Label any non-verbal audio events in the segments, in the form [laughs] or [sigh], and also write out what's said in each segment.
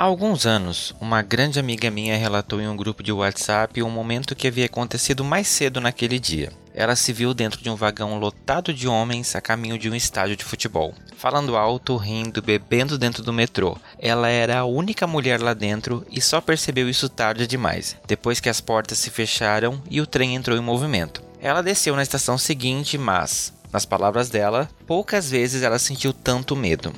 Há alguns anos, uma grande amiga minha relatou em um grupo de WhatsApp um momento que havia acontecido mais cedo naquele dia. Ela se viu dentro de um vagão lotado de homens a caminho de um estádio de futebol, falando alto, rindo, bebendo dentro do metrô. Ela era a única mulher lá dentro e só percebeu isso tarde demais, depois que as portas se fecharam e o trem entrou em movimento. Ela desceu na estação seguinte, mas, nas palavras dela, poucas vezes ela sentiu tanto medo.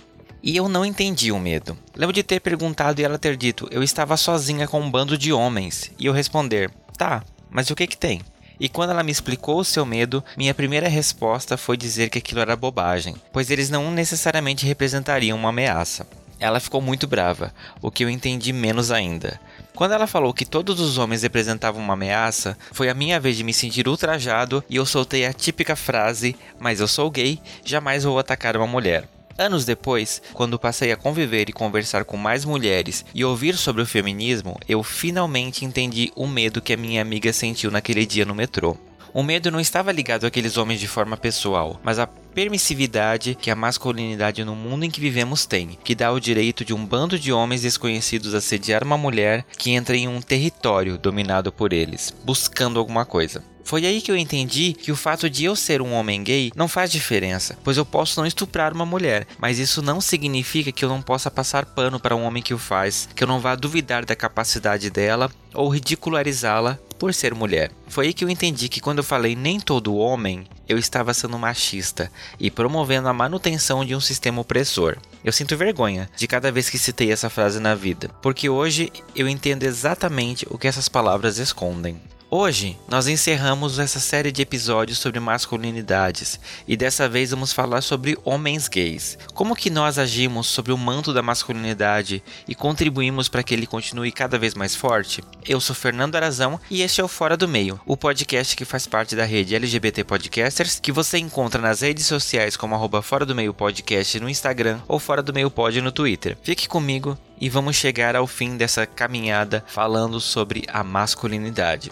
E eu não entendi o medo. Lembro de ter perguntado e ela ter dito: eu estava sozinha com um bando de homens. E eu responder: tá, mas o que que tem? E quando ela me explicou o seu medo, minha primeira resposta foi dizer que aquilo era bobagem, pois eles não necessariamente representariam uma ameaça. Ela ficou muito brava, o que eu entendi menos ainda. Quando ela falou que todos os homens representavam uma ameaça, foi a minha vez de me sentir ultrajado e eu soltei a típica frase: Mas eu sou gay, jamais vou atacar uma mulher. Anos depois, quando passei a conviver e conversar com mais mulheres e ouvir sobre o feminismo, eu finalmente entendi o medo que a minha amiga sentiu naquele dia no metrô. O medo não estava ligado àqueles homens de forma pessoal, mas à permissividade que a masculinidade no mundo em que vivemos tem, que dá o direito de um bando de homens desconhecidos assediar uma mulher que entra em um território dominado por eles, buscando alguma coisa. Foi aí que eu entendi que o fato de eu ser um homem gay não faz diferença, pois eu posso não estuprar uma mulher, mas isso não significa que eu não possa passar pano para um homem que o faz, que eu não vá duvidar da capacidade dela ou ridicularizá-la por ser mulher. Foi aí que eu entendi que quando eu falei nem todo homem, eu estava sendo machista e promovendo a manutenção de um sistema opressor. Eu sinto vergonha de cada vez que citei essa frase na vida, porque hoje eu entendo exatamente o que essas palavras escondem. Hoje nós encerramos essa série de episódios sobre masculinidades e dessa vez vamos falar sobre homens gays. Como que nós agimos sobre o manto da masculinidade e contribuímos para que ele continue cada vez mais forte? Eu sou Fernando Arazão e este é o Fora do Meio, o podcast que faz parte da rede LGBT Podcasters, que você encontra nas redes sociais como arroba Fora do Meio Podcast no Instagram ou Fora do Meio Pod no Twitter. Fique comigo e vamos chegar ao fim dessa caminhada falando sobre a masculinidade.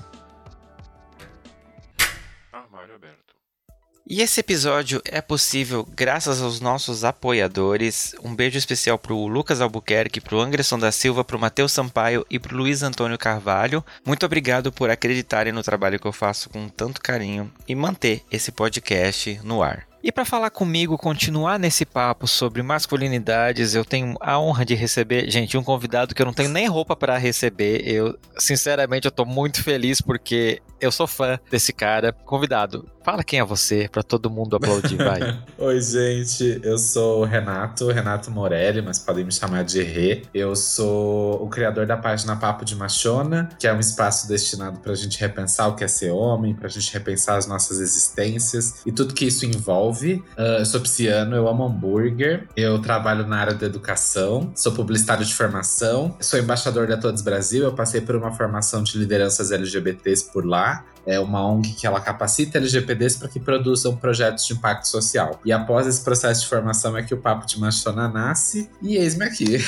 E esse episódio é possível graças aos nossos apoiadores. Um beijo especial pro Lucas Albuquerque, pro Anderson da Silva, pro Matheus Sampaio e pro Luiz Antônio Carvalho. Muito obrigado por acreditarem no trabalho que eu faço com tanto carinho e manter esse podcast no ar. E para falar comigo, continuar nesse papo sobre masculinidades, eu tenho a honra de receber, gente, um convidado que eu não tenho nem roupa para receber. Eu, sinceramente, eu tô muito feliz porque eu sou fã desse cara. Convidado, fala quem é você para todo mundo aplaudir, vai. [laughs] Oi, gente, eu sou o Renato, Renato Morelli, mas podem me chamar de Rê. Eu sou o criador da página Papo de Machona, que é um espaço destinado pra gente repensar o que é ser homem, pra gente repensar as nossas existências e tudo que isso envolve. Uh, eu sou pisciano, eu amo hambúrguer, eu trabalho na área da educação, sou publicitário de formação, sou embaixador da Todos Brasil, eu passei por uma formação de lideranças LGBTs por lá, é uma ONG que ela capacita LGPDs para que produzam projetos de impacto social. E após esse processo de formação é que o Papo de Machona nasce e eis-me aqui.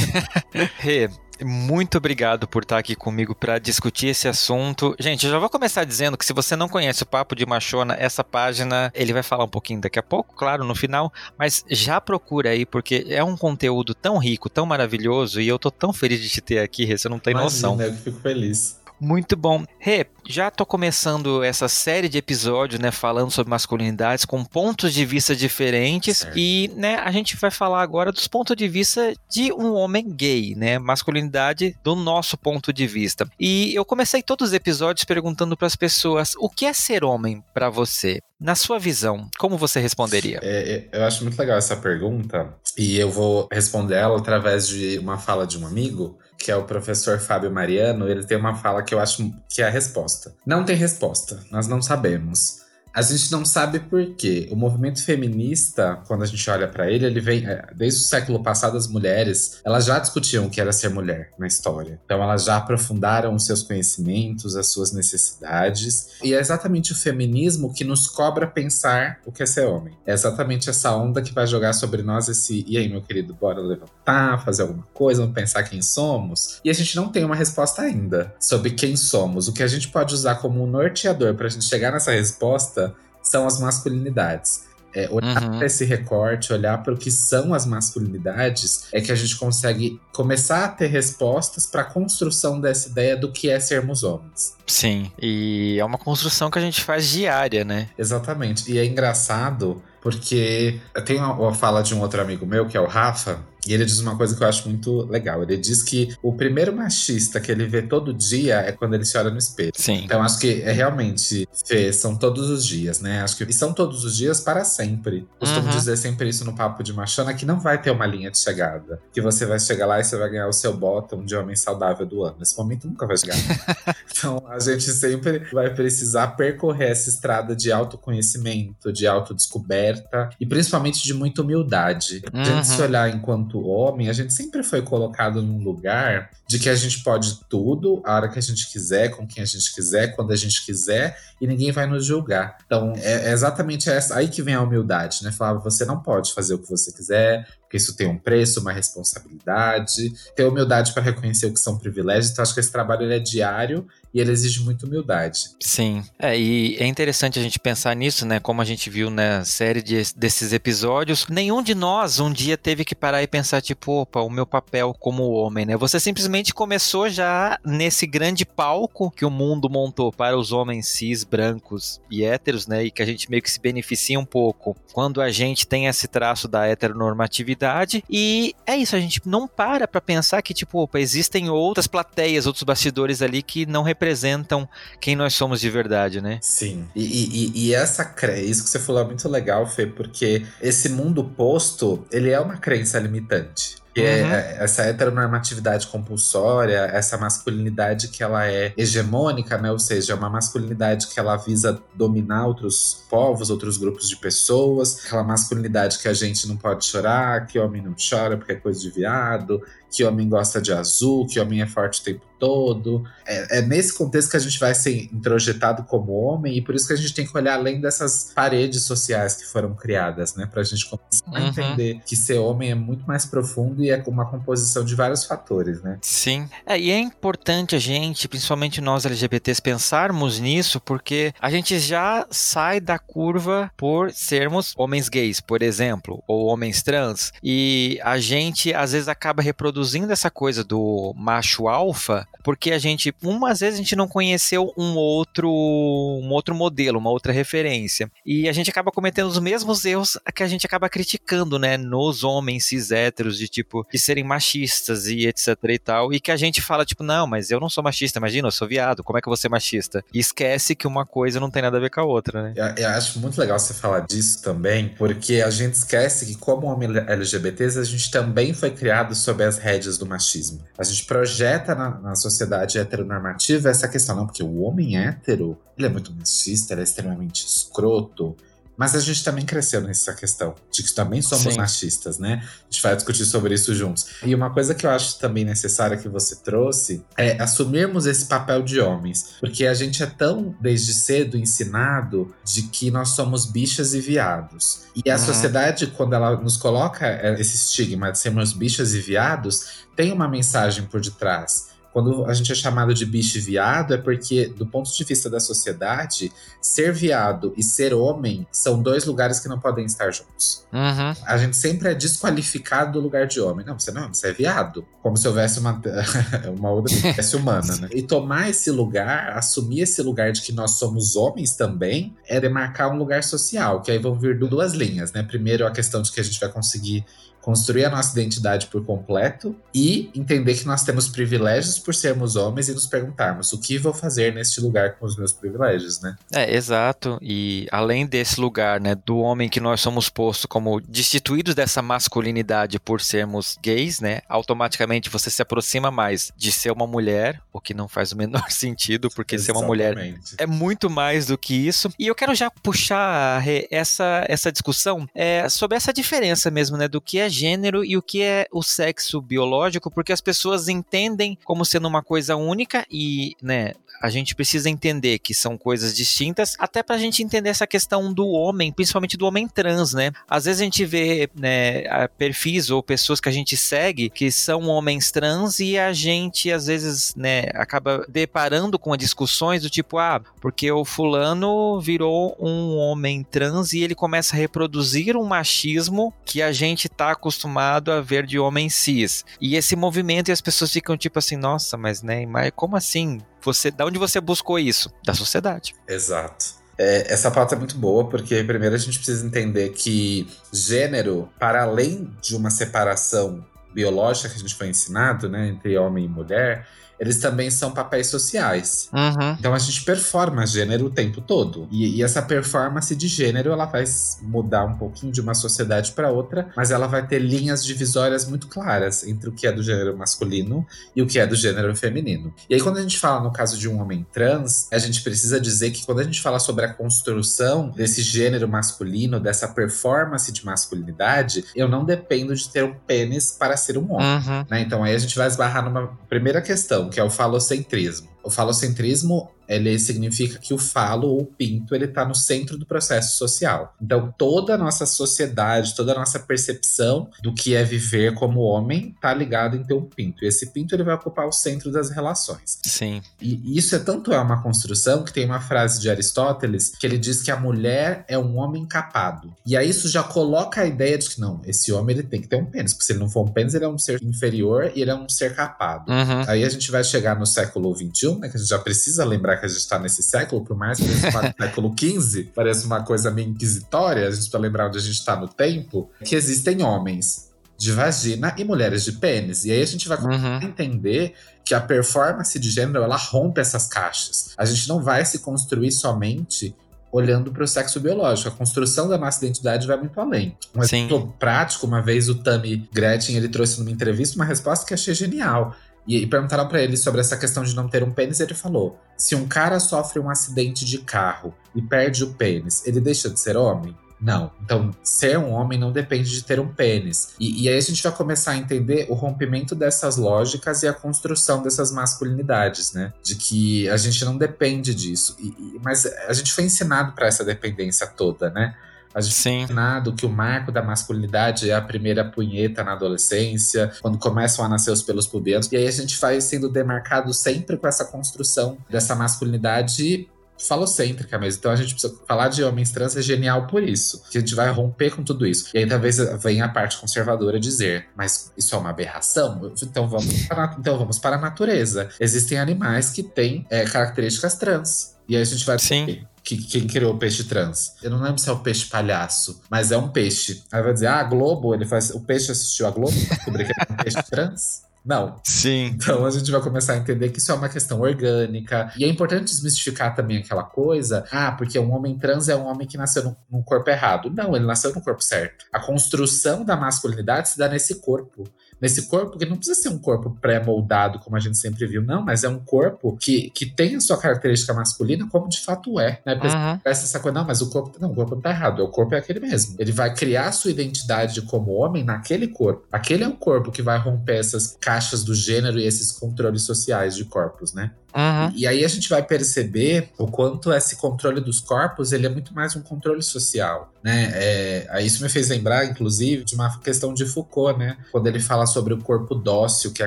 [laughs] Rê, muito obrigado por estar aqui comigo para discutir esse assunto. Gente, eu já vou começar dizendo que se você não conhece o Papo de Machona, essa página, ele vai falar um pouquinho daqui a pouco, claro, no final, mas já procura aí, porque é um conteúdo tão rico, tão maravilhoso, e eu tô tão feliz de te ter aqui, Rê, você não tem Imagina, noção. Eu fico feliz. Muito bom. Rê, já tô começando essa série de episódios, né, falando sobre masculinidades com pontos de vista diferentes certo. e, né, a gente vai falar agora dos pontos de vista de um homem gay, né, masculinidade do nosso ponto de vista. E eu comecei todos os episódios perguntando para as pessoas o que é ser homem para você. Na sua visão, como você responderia? É, eu acho muito legal essa pergunta e eu vou responder ela através de uma fala de um amigo que é o professor Fábio Mariano, ele tem uma fala que eu acho que é a resposta. Não tem resposta, nós não sabemos. A gente não sabe por quê. O movimento feminista, quando a gente olha para ele, ele vem é, desde o século passado as mulheres, elas já discutiam o que era ser mulher na história. Então elas já aprofundaram os seus conhecimentos, as suas necessidades, e é exatamente o feminismo que nos cobra pensar o que é ser homem. É exatamente essa onda que vai jogar sobre nós esse e aí, meu querido, bora levantar, fazer alguma coisa, vamos pensar quem somos. E a gente não tem uma resposta ainda sobre quem somos. O que a gente pode usar como um norteador para a gente chegar nessa resposta são as masculinidades. É, olhar uhum. para esse recorte, olhar para o que são as masculinidades, é que a gente consegue começar a ter respostas para a construção dessa ideia do que é sermos homens. Sim, e é uma construção que a gente faz diária, né? Exatamente. E é engraçado porque eu tenho uma fala de um outro amigo meu, que é o Rafa, e ele diz uma coisa que eu acho muito legal. Ele diz que o primeiro machista que ele vê todo dia é quando ele se olha no espelho. Sim. Então acho que é realmente, Fê, são todos os dias, né? Acho que e são todos os dias para sempre. Costumo uhum. dizer sempre isso no papo de machona, que não vai ter uma linha de chegada. Que você vai chegar lá e você vai ganhar o seu bottom de homem saudável do ano. Esse momento nunca vai chegar. [laughs] então a gente sempre vai precisar percorrer essa estrada de autoconhecimento, de autodescoberta e principalmente de muita humildade. Uhum. A gente se olhar enquanto enquanto homem, a gente sempre foi colocado num lugar de que a gente pode tudo, a hora que a gente quiser, com quem a gente quiser, quando a gente quiser, e ninguém vai nos julgar. Então, é, é exatamente essa, aí que vem a humildade, né? Falar, você não pode fazer o que você quiser, isso tem um preço, uma responsabilidade. Ter humildade para reconhecer o que são privilégios. Então, acho que esse trabalho é diário e ele exige muita humildade. Sim, é, e é interessante a gente pensar nisso, né? Como a gente viu na série de, desses episódios, nenhum de nós um dia teve que parar e pensar, tipo, opa, o meu papel como homem, né? Você simplesmente começou já nesse grande palco que o mundo montou para os homens cis, brancos e héteros, né? E que a gente meio que se beneficia um pouco quando a gente tem esse traço da heteronormatividade. E é isso, a gente não para pra pensar que, tipo, opa, existem outras plateias, outros bastidores ali que não representam quem nós somos de verdade, né? Sim. E, e, e essa isso que você falou é muito legal, Fê, porque esse mundo posto, ele é uma crença limitante. Que é uhum. é essa heteronormatividade compulsória, essa masculinidade que ela é hegemônica, né? Ou seja, é uma masculinidade que ela visa dominar outros povos, outros grupos de pessoas, aquela masculinidade que a gente não pode chorar, que homem não chora porque é coisa de viado, que homem gosta de azul, que homem é forte o tempo todo. É, é, nesse contexto que a gente vai ser introjetado como homem, e por isso que a gente tem que olhar além dessas paredes sociais que foram criadas, né? Pra gente começar uhum. a entender que ser homem é muito mais profundo e é uma composição de vários fatores, né? Sim. É, e é importante a gente, principalmente nós LGBTs, pensarmos nisso, porque a gente já sai da curva por sermos homens gays, por exemplo, ou homens trans, e a gente às vezes acaba reproduzindo reproduzindo essa coisa do macho alfa, porque a gente, umas vezes a gente não conheceu um outro, um outro modelo, uma outra referência. E a gente acaba cometendo os mesmos erros que a gente acaba criticando, né, nos homens cis héteros, de tipo, de serem machistas e etc e tal, e que a gente fala, tipo, não, mas eu não sou machista, imagina, eu sou viado, como é que eu vou ser machista? E esquece que uma coisa não tem nada a ver com a outra, né? Eu, eu acho muito legal você falar disso também, porque a gente esquece que como homem LGBTs, a gente também foi criado sob as rédeas do machismo. A gente projeta na, na sociedade heteronormativa essa questão, não, porque o homem hétero, ele é muito machista, ele é extremamente escroto, mas a gente também cresceu nessa questão, de que também somos Sim. machistas, né? A gente vai discutir sobre isso juntos. E uma coisa que eu acho também necessária que você trouxe é assumirmos esse papel de homens. Porque a gente é tão, desde cedo, ensinado de que nós somos bichas e viados. E a uhum. sociedade, quando ela nos coloca é, esse estigma de sermos bichas e viados, tem uma mensagem por detrás quando a gente é chamado de bicho viado, é porque, do ponto de vista da sociedade, ser viado e ser homem são dois lugares que não podem estar juntos. Uhum. A gente sempre é desqualificado do lugar de homem. Não, você não, você é viado. Como se houvesse uma, [laughs] uma outra espécie humana, né? E tomar esse lugar, assumir esse lugar de que nós somos homens também, é demarcar um lugar social, que aí vão vir duas linhas, né? Primeiro, a questão de que a gente vai conseguir construir a nossa identidade por completo e entender que nós temos privilégios por sermos homens e nos perguntarmos o que vou fazer neste lugar com os meus privilégios, né? É, exato. E além desse lugar, né, do homem que nós somos postos como destituídos dessa masculinidade por sermos gays, né, automaticamente você se aproxima mais de ser uma mulher, o que não faz o menor [laughs] sentido, porque Exatamente. ser uma mulher é muito mais do que isso. E eu quero já puxar essa, essa discussão é, sobre essa diferença mesmo, né, do que é gênero e o que é o sexo biológico, porque as pessoas entendem como sendo uma coisa única e, né, a gente precisa entender que são coisas distintas, até para a gente entender essa questão do homem, principalmente do homem trans, né? Às vezes a gente vê né, perfis ou pessoas que a gente segue que são homens trans e a gente às vezes né, acaba deparando com discussões do tipo, ah, porque o fulano virou um homem trans e ele começa a reproduzir um machismo que a gente tá acostumado a ver de homem cis. E esse movimento e as pessoas ficam tipo assim, nossa, mas né, mas como assim? Você, da onde você buscou isso? Da sociedade. Exato. É, essa pauta é muito boa, porque primeiro a gente precisa entender que gênero, para além de uma separação biológica que a gente foi ensinado, né, entre homem e mulher, eles também são papéis sociais. Uhum. Então a gente performa gênero o tempo todo. E, e, essa performance de gênero, ela vai mudar um pouquinho de uma sociedade para outra, mas ela vai ter linhas divisórias muito claras entre o que é do gênero masculino e o que é do gênero feminino. E aí, quando a gente fala no caso de um homem trans, a gente precisa dizer que quando a gente fala sobre a construção desse gênero masculino, dessa performance de masculinidade, eu não dependo de ter um pênis para ser um homem. Uhum. Né? Então aí a gente vai esbarrar numa primeira questão que é o falocentrismo. O falocentrismo ele significa que o falo ou o pinto ele está no centro do processo social. Então toda a nossa sociedade, toda a nossa percepção do que é viver como homem está ligado em ter um pinto. E esse pinto ele vai ocupar o centro das relações. Sim. E isso é tanto é uma construção que tem uma frase de Aristóteles que ele diz que a mulher é um homem capado. E aí isso já coloca a ideia de que não, esse homem ele tem que ter um pênis, porque se ele não for um pênis ele é um ser inferior e ele é um ser capado. Uhum. Aí a gente vai chegar no século Né, que a gente já precisa lembrar que a gente está nesse século, por mais que seja [laughs] século XV, parece uma coisa meio inquisitória, a gente precisa lembrar onde a gente está no tempo, que existem homens de vagina e mulheres de pênis. E aí a gente vai uhum. entender que a performance de gênero ela rompe essas caixas. A gente não vai se construir somente olhando para o sexo biológico. A construção da nossa identidade vai muito além. Um exemplo prático, uma vez o Tammy Gretchen ele trouxe numa entrevista uma resposta que achei genial. E, e perguntaram para ele sobre essa questão de não ter um pênis, ele falou: se um cara sofre um acidente de carro e perde o pênis, ele deixa de ser homem? Não. Então, ser um homem não depende de ter um pênis. E, e, aí a gente vai começar a entender o rompimento dessas lógicas e a construção dessas masculinidades, né? De que a gente não depende disso. E, e, mas a gente foi ensinado para essa dependência toda, né? A gente Sim. ensinado que o marco da masculinidade é a primeira punheta na adolescência, quando começam a nascer os pelos pubianos. E aí a gente vai sendo demarcado sempre com essa construção dessa masculinidade falocêntrica mesmo. Então a gente precisa falar de homens trans é genial por isso. Que a gente vai romper com tudo isso. E aí talvez venha a parte conservadora dizer, mas isso é uma aberração? Então vamos para, então vamos para a natureza. Existem animais que têm é, características trans. E aí a gente vai. Sim que quem criou o peixe trans. Eu não lembro se é o peixe palhaço, mas é um peixe. Aí vai dizer, ah, a Globo, ele faz. O peixe assistiu a Globo, descobriu que é um peixe trans. Não. Sim. Então a gente vai começar a entender que isso é uma questão orgânica. E é importante desmistificar também aquela coisa. Ah, porque um homem trans é um homem que nasceu num corpo errado. Não, ele nasceu no corpo certo. A construção da masculinidade se dá nesse corpo nesse corpo, que não precisa ser um corpo pré-moldado, como a gente sempre viu, não, mas é um corpo que, que tem a sua característica masculina, como de fato é, né? Uhum. Essa coisa, não, mas o corpo, não, o corpo tá errado, o corpo é aquele mesmo. Ele vai criar a sua identidade como homem naquele corpo. Aquele é o corpo que vai romper essas caixas do gênero e esses controles sociais de corpos, né? Uhum. E aí a gente vai perceber o quanto esse controle dos corpos ele é muito mais um controle social, né? É, isso me fez lembrar, inclusive, de uma questão de Foucault, né? Quando ele fala sobre o corpo dócil, que é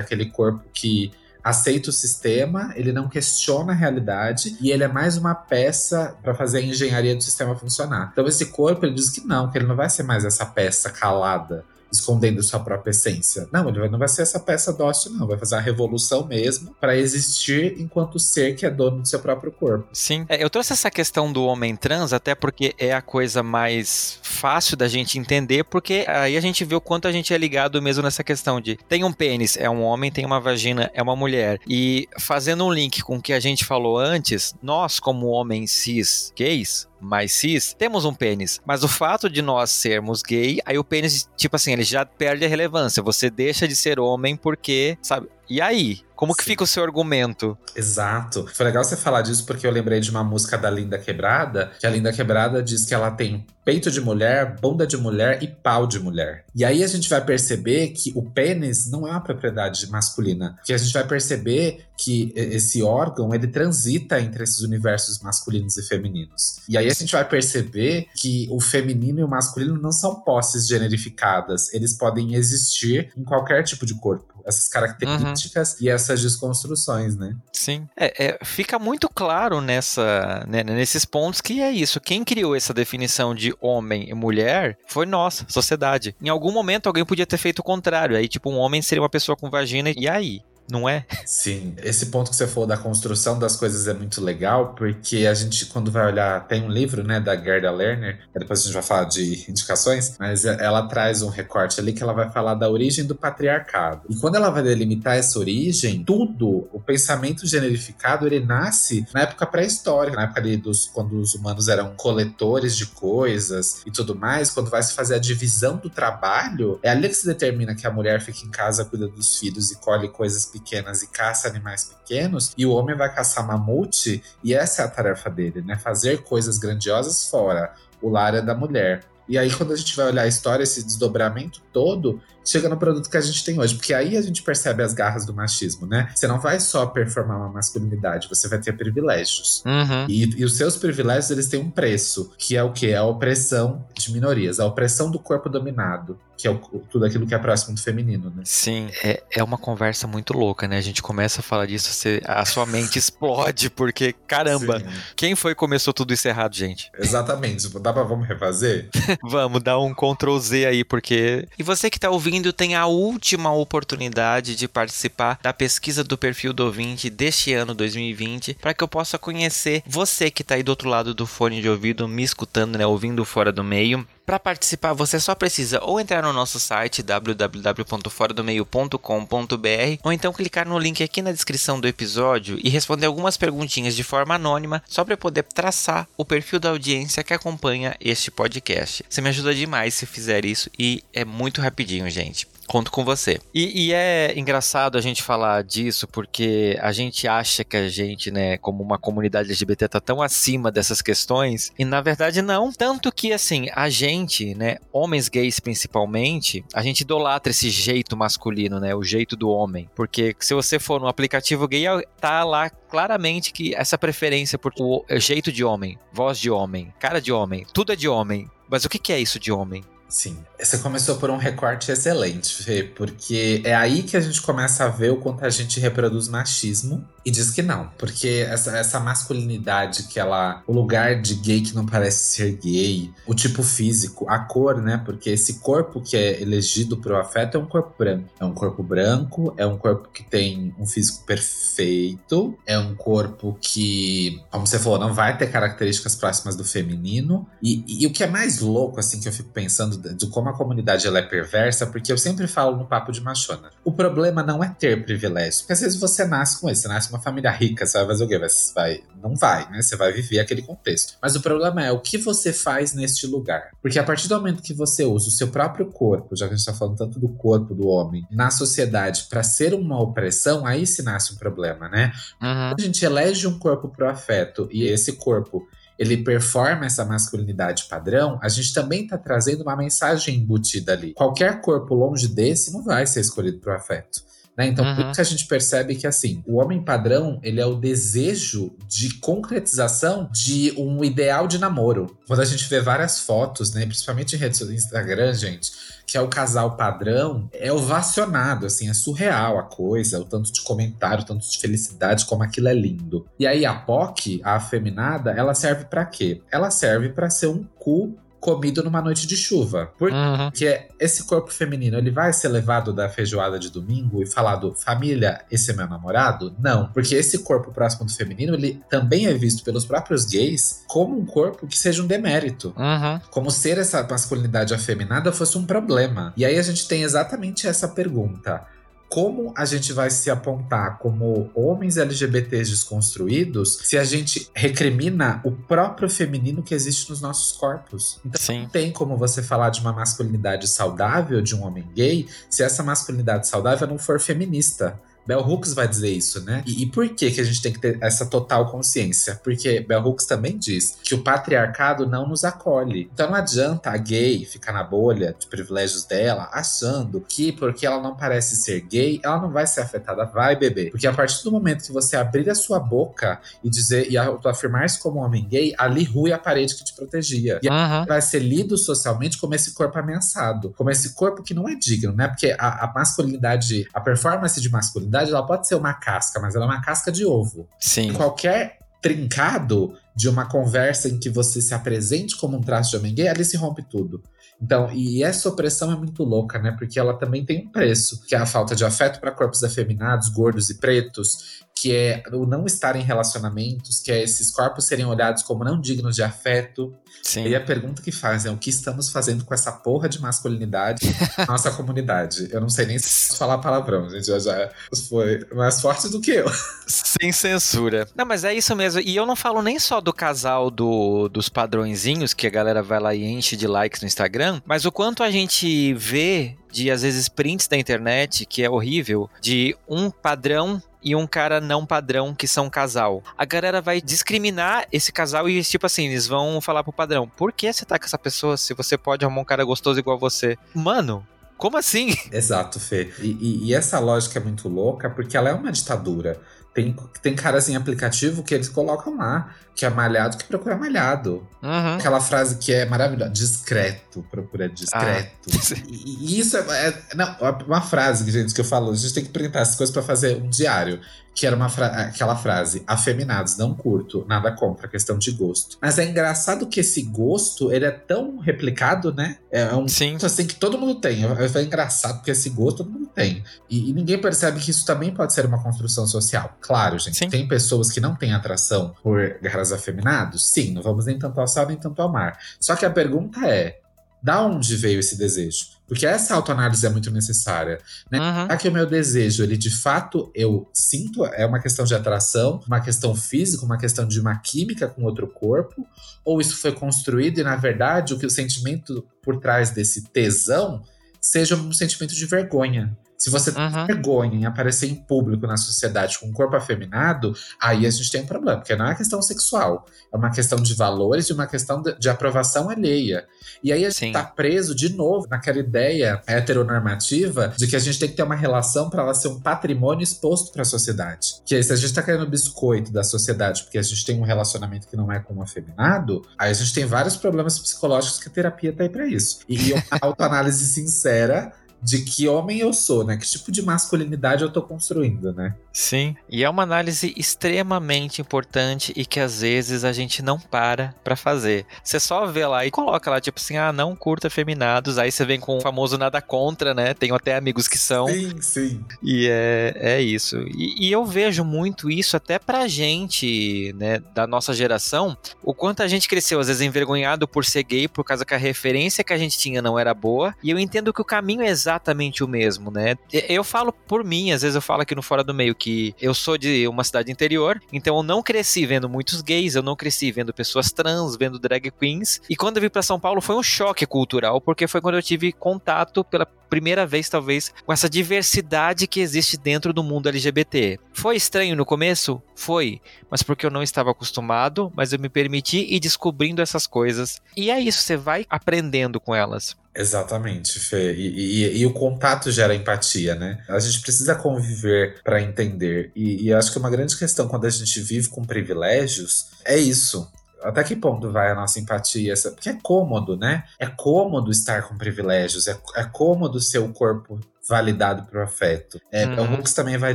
aquele corpo que aceita o sistema, ele não questiona a realidade e ele é mais uma peça para fazer a engenharia do sistema funcionar. Então esse corpo ele diz que não, que ele não vai ser mais essa peça calada escondendo sua própria essência. Não, ele não vai ser essa peça dócil, não. Vai fazer a revolução mesmo para existir enquanto ser que é dono do seu próprio corpo. Sim. É, eu trouxe essa questão do homem trans até porque é a coisa mais fácil da gente entender, porque aí a gente vê o quanto a gente é ligado mesmo nessa questão de tem um pênis, é um homem, tem uma vagina, é uma mulher. E fazendo um link com o que a gente falou antes, nós, como homens cis gays, mais cis, temos um pênis. Mas o fato de nós sermos gay, aí o pênis, tipo assim, ele já perde a relevância. Você deixa de ser homem porque, sabe? E aí? Como que Sim. fica o seu argumento? Exato. Foi legal você falar disso porque eu lembrei de uma música da Linda Quebrada, que a Linda Quebrada diz que ela tem peito de mulher, bunda de mulher e pau de mulher. E aí a gente vai perceber que o pênis não é uma propriedade masculina, que a gente vai perceber que esse órgão ele transita entre esses universos masculinos e femininos. E aí a gente vai perceber que o feminino e o masculino não são posses generificadas, eles podem existir em qualquer tipo de corpo essas características uhum. e essas desconstruções, né? Sim. É, é, fica muito claro nessa, né, nesses pontos que é isso. Quem criou essa definição de homem e mulher foi nós, sociedade. Em algum momento alguém podia ter feito o contrário. Aí, tipo, um homem seria uma pessoa com vagina, e aí? Não é? Sim, esse ponto que você falou da construção das coisas é muito legal, porque a gente, quando vai olhar, tem um livro, né, da Gerda Lerner, depois a gente vai falar de indicações, mas ela traz um recorte ali que ela vai falar da origem do patriarcado. E quando ela vai delimitar essa origem, tudo, o pensamento generificado, ele nasce na época pré-histórica, na época ali dos, quando os humanos eram coletores de coisas e tudo mais, quando vai se fazer a divisão do trabalho, é ali que se determina que a mulher fica em casa, cuida dos filhos e colhe coisas pequenas pequenas e caça animais pequenos, e o homem vai caçar mamute, e essa é a tarefa dele, né? Fazer coisas grandiosas fora. O lar é da mulher. E aí, quando a gente vai olhar a história, esse desdobramento todo, chega no produto que a gente tem hoje. Porque aí a gente percebe as garras do machismo, né? Você não vai só performar uma masculinidade, você vai ter privilégios. Uhum. E, e, os seus privilégios, eles têm um preço, que é o quê? É a opressão de minorias, a opressão do corpo dominado, que é o, tudo aquilo que é próximo do feminino, né? Sim, é, é uma conversa muito louca, né? A gente começa a falar disso, você, a sua mente [laughs] explode, porque, caramba, Sim. quem foi que começou tudo isso errado, gente? Exatamente. Dá pra vamos refazer? [laughs] vamos, dar um Ctrl Z aí, porque... E você que tá ouvindo tem a última oportunidade de participar da pesquisa do perfil do ouvinte deste ano 2020, para que eu possa conhecer você que está aí do outro lado do fone de ouvido, me escutando, né, ouvindo fora do meio. Para participar, você só precisa ou entrar no nosso site www.foradomeio.com.br ou então clicar no link aqui na descrição do episódio e responder algumas perguntinhas de forma anônima, só para poder traçar o perfil da audiência que acompanha este podcast. Você me ajuda demais se fizer isso e é muito rapidinho, gente conto com você. E, e, é engraçado a gente falar disso porque a gente acha que a gente, né, como uma comunidade LGBT, tá tão acima dessas questões e na verdade não. Tanto que, assim, a gente, né, homens gays principalmente, a gente idolatra esse jeito masculino, né, o jeito do homem. Porque se você for no aplicativo gay, tá lá claramente que essa preferência por o jeito de homem, voz de homem, cara de homem, tudo é de homem. Mas o que é isso de homem? Sim. Você começou por um recorte excelente, Fê, porque é aí que a gente começa a ver o quanto a gente reproduz machismo e diz que não. Porque essa, essa masculinidade que ela. O lugar de gay que não parece ser gay, o tipo físico, a cor, né? Porque esse corpo que é elegido pro afeto é um corpo branco. É um corpo branco, é um corpo que tem um físico perfeito, é um corpo que, como você falou, não vai ter características próximas do feminino. E, e o que é mais louco, assim, que eu fico pensando de como a comunidade ela é perversa, porque eu sempre falo no papo de machona. O problema não é ter privilégio, porque às vezes você nasce com isso, você nasce uma família rica, você vai fazer o quê? Vai, não vai, né? Você vai viver aquele contexto. Mas o problema é o que você faz neste lugar. Porque a partir do momento que você usa o seu próprio corpo, já que a gente tá falando tanto do corpo do homem, na sociedade para ser uma opressão, aí se nasce um problema, né? Uhum. A gente elege um corpo pro afeto e esse corpo ele performa essa masculinidade padrão, a gente também está trazendo uma mensagem embutida ali. Qualquer corpo longe desse não vai ser escolhido para o afeto. Né? Então, uhum. por isso que a gente percebe que, assim, o homem padrão, ele é o desejo de concretização de um ideal de namoro. Quando a gente vê várias fotos, né, principalmente em redes do Instagram, gente, que é o casal padrão, é ovacionado, assim, é surreal a coisa, o tanto de comentário, o tanto de felicidade, como aquilo é lindo. E aí a POC, a afeminada, ela serve para quê? Ela serve para ser um cu comido numa noite de chuva. Uhum. Porque esse corpo feminino, ele vai ser levado da feijoada de domingo e falado, família, esse é meu namorado? Não, porque esse corpo próximo do feminino, ele também é visto pelos próprios gays como um corpo que seja um demérito. Uhum. Como ser essa masculinidade afeminada fosse um problema. E aí a gente tem exatamente essa pergunta como a gente vai se apontar como homens LGBTs desconstruídos se a gente recrimina o próprio feminino que existe nos nossos corpos? Então Sim. não tem como você falar de uma masculinidade saudável de um homem gay se essa masculinidade saudável não for feminista. Bell Hooks vai dizer isso, né? E, e, por que, que a gente tem que ter essa total consciência? Porque Bell Hooks também diz que o patriarcado não nos acolhe. Então não adianta a gay ficar na bolha de privilégios dela, achando que porque ela não parece ser gay, ela não vai ser afetada, vai beber. Porque a partir do momento que você abrir a sua boca e dizer e afirmar-se como um homem gay, ali rui a parede que te protegia. E Uhum. vai ser lido socialmente como esse corpo ameaçado, como esse corpo que não é digno, né? Porque a, a masculinidade, a performance de masculinidade, ela pode ser uma casca, mas ela é uma casca de ovo. Sim. Qualquer trincado de uma conversa em que você se apresente como um traço de homem gay, ali se rompe tudo. Então, e essa opressão é muito louca, né? Porque ela também tem um preço, que é a falta de afeto para corpos afeminados, gordos e pretos, que é o não estar em relacionamentos, que é esses corpos serem olhados como não dignos de afeto. Sim. E a pergunta que fazem é o que estamos fazendo com essa porra de masculinidade na [laughs] nossa comunidade? Eu não sei nem se falar palavrão, gente. Já, já foi mais forte do que eu. Sem censura. Não, mas é isso mesmo. E eu não falo nem só do casal do, dos padrõezinhos, que a galera vai lá e enche de likes no Instagram, mas o quanto a gente vê de, às vezes, prints da internet, que é horrível, de um padrão e um cara não padrão que são casal. A galera vai discriminar esse casal e, tipo assim, eles vão falar pro padrão: por que você tá com essa pessoa se você pode arrumar um cara gostoso igual você? Mano. Como assim? Exato, Fê. E, e, e, essa lógica é muito louca porque ela é uma ditadura. Tem, tem caras em aplicativo que eles colocam lá que é malhado que procura malhado. Uhum. Aquela frase que é maravilhosa: discreto, procura discreto. Ah. [laughs] E, e, isso é, é, Não, uma frase, gente, que eu falo: a gente tem que printar essas coisas pra fazer um diário. Que era uma fra aquela frase: afeminados, não curto, nada contra, questão de gosto. Mas é engraçado que esse gosto, ele é tão replicado, né? É um Sim. gosto assim que todo mundo tem. É engraçado porque esse gosto todo mundo tem. E, e, ninguém percebe que isso também pode ser uma construção social. Claro, gente. Sim. Tem pessoas que não têm atração por caras afeminados? Sim, não vamos nem tanto ao céu nem tanto ao mar. Só que a pergunta é: da onde veio esse desejo? Porque essa autoanálise é muito necessária. Né? Uhum. Será que o meu desejo, ele de fato eu sinto, é uma questão de atração, uma questão física, uma questão de uma química com outro corpo? Ou isso foi construído e, na verdade, o que o sentimento por trás desse tesão seja um sentimento de vergonha? Se você tem Uhum. vergonha em aparecer em público na sociedade com um corpo afeminado, aí a gente tem um problema, porque não é uma questão sexual, é uma questão de valores e uma questão de, de aprovação alheia. E aí a gente Sim. tá preso de novo naquela ideia heteronormativa de que a gente tem que ter uma relação para ela ser um patrimônio exposto para a sociedade. Que aí, se a gente tá querendo biscoito da sociedade porque a gente tem um relacionamento que não é com um afeminado, aí a gente tem vários problemas psicológicos que a terapia tá aí para isso. E uma [laughs] autoanálise sincera de que homem eu sou, né? Que tipo de masculinidade eu tô construindo, né? Sim. E é uma análise extremamente importante e que às vezes a gente não para pra fazer. Você só vê lá e coloca lá, tipo assim, ah, não curta feminados. Aí você vem com o famoso nada contra, né? Tenho até amigos que são. Sim, sim. E é, é isso. E, e eu vejo muito isso até pra gente, né, da nossa geração, o quanto a gente cresceu, às vezes, envergonhado por ser gay, por causa que a referência que a gente tinha não era boa. E eu entendo que o caminho é exatamente o mesmo, né? Eu falo por mim, às vezes eu falo aqui no Fora do Meio que eu sou de uma cidade interior, então eu não cresci vendo muitos gays, eu não cresci vendo pessoas trans, vendo drag queens. E quando eu vim pra São Paulo foi um choque cultural, porque foi quando eu tive contato pela primeira vez, talvez, com essa diversidade que existe dentro do mundo LGBT. Foi estranho no começo? Foi. Mas porque eu não estava acostumado, mas eu me permiti ir descobrindo essas coisas. E é isso, você vai aprendendo com elas. Exatamente, Fê. E, e, e, o contato gera empatia, né? A gente precisa conviver para entender. E, e acho que uma grande questão quando a gente vive com privilégios é isso. Até que ponto vai a nossa empatia? Porque é cômodo, né? É cômodo estar com privilégios, é, é cômodo ser o corpo validado pro afeto. É, uhum. O Hooks também vai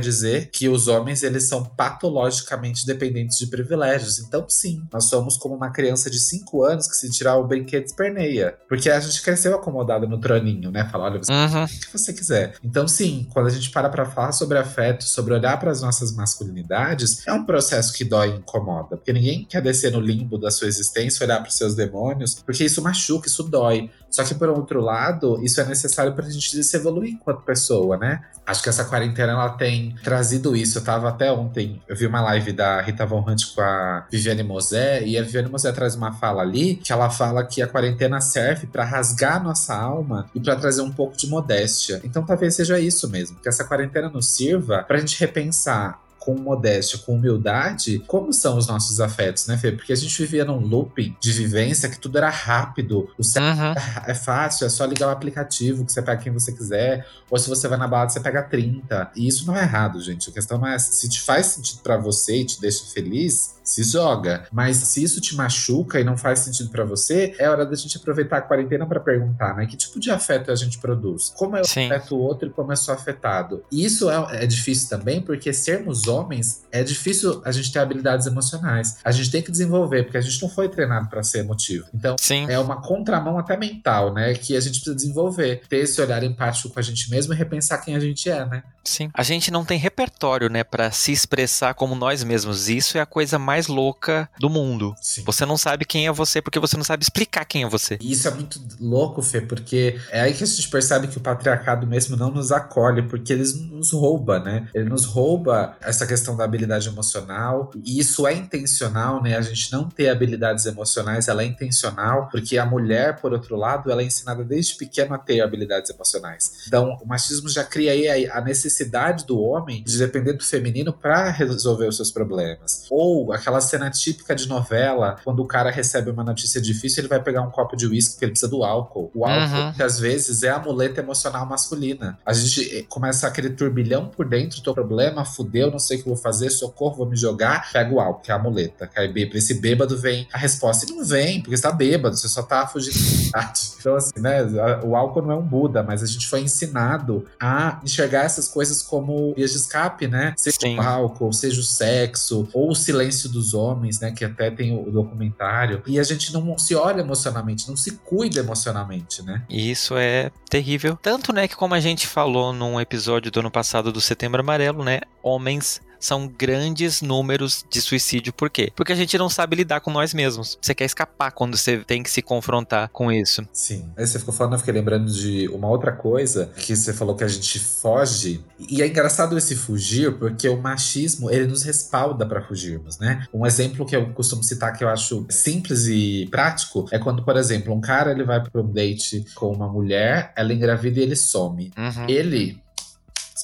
dizer que os homens eles são patologicamente dependentes de privilégios. Então, sim, nós somos como uma criança de 5 anos que se tirar o brinquedo esperneia. Porque a gente cresceu acomodado no troninho, né? Fala, olha, você uhum. o que você quiser. Então, sim, quando a gente para pra falar sobre afeto, sobre olhar para as nossas masculinidades, é um processo que dói e incomoda. Porque ninguém quer descer no limbo da sua existência, olhar para os seus demônios, porque isso machuca, isso dói. Só que, por outro lado, isso é necessário pra gente se evoluir enquanto pessoa, né? Acho que essa quarentena ela tem trazido isso. Eu tava até ontem, eu vi uma live da Rita Von Hunt com a Viviane Mosé, e a Viviane Mosé traz uma fala ali que ela fala que a quarentena serve para rasgar nossa alma e para trazer um pouco de modéstia. Então talvez seja isso mesmo, que essa quarentena nos sirva pra gente repensar com modéstia, com humildade, como são os nossos afetos, né, Fê? Porque a gente vivia num looping de vivência que tudo era rápido, o sexo uhum. [laughs] é fácil, é só ligar o aplicativo que você pega quem você quiser, ou se você vai na balada, você pega 30. E isso não é errado, gente. A questão é se te faz sentido para você e te deixa feliz, se joga. Mas se isso te machuca e não faz sentido para você, é hora da gente aproveitar a quarentena para perguntar, né? Que tipo de afeto a gente produz? Como eu Sim. afeto o outro e como eu sou afetado? E isso é, é difícil também, porque sermos homens é difícil a gente ter habilidades emocionais. A gente tem que desenvolver, porque a gente não foi treinado para ser emotivo. Então, Sim. é uma contramão até mental, né? Que a gente precisa desenvolver. Ter esse olhar empático com a gente mesmo e repensar quem a gente é, né? Sim. A gente não tem repertório, né, para se expressar como nós mesmos. Isso é a coisa mais mais louca do mundo. Sim. Você não sabe quem é você porque você não sabe explicar quem é você. E isso é muito louco, Fê, porque é aí que a gente percebe que o patriarcado mesmo não nos acolhe, porque eles nos rouba, né? Ele nos rouba essa questão da habilidade emocional, e isso é intencional, né? A gente não ter habilidades emocionais, ela é intencional, porque a mulher, por outro lado, ela é ensinada desde pequena a ter habilidades emocionais. Então, o machismo já cria aí a necessidade do homem de depender do feminino para resolver os seus problemas. Ou a aquela cena típica de novela, quando o cara recebe uma notícia difícil, ele vai pegar um copo de uísque porque ele precisa do álcool. O álcool, uhum. que às vezes é a muleta emocional masculina. A gente eh, começa aquele turbilhão por dentro, teu problema, fudeu, não sei o que vou fazer, socorro, vou me jogar, pega o álcool, que é a muleta. Que aí, pra esse bêbado vem a resposta. E não vem, porque você tá bêbado, você só tá fugindo [laughs] Então, assim, né, o álcool não é um Buda, mas a gente foi ensinado a enxergar essas coisas como vias de escape, né? Seja Sim. o álcool, seja o sexo, ou o silêncio dos homens, né? Que até tem o documentário. E a gente não se olha emocionalmente, não se cuida emocionalmente, né? E isso é terrível. Tanto, né, que como a gente falou num episódio do ano passado do Setembro Amarelo, né? Homens são grandes números de suicídio. Por quê? Porque a gente não sabe lidar com nós mesmos. Você quer escapar quando você tem que se confrontar com isso. Sim. Aí você ficou falando, eu fiquei lembrando de uma outra coisa que você falou que a gente foge. E é engraçado esse fugir, porque o machismo, ele nos respalda para fugirmos, né? Um exemplo que eu costumo citar que eu acho simples e prático é quando, por exemplo, um cara ele vai para um date com uma mulher, ela engravida e ele some. Uhum. Ele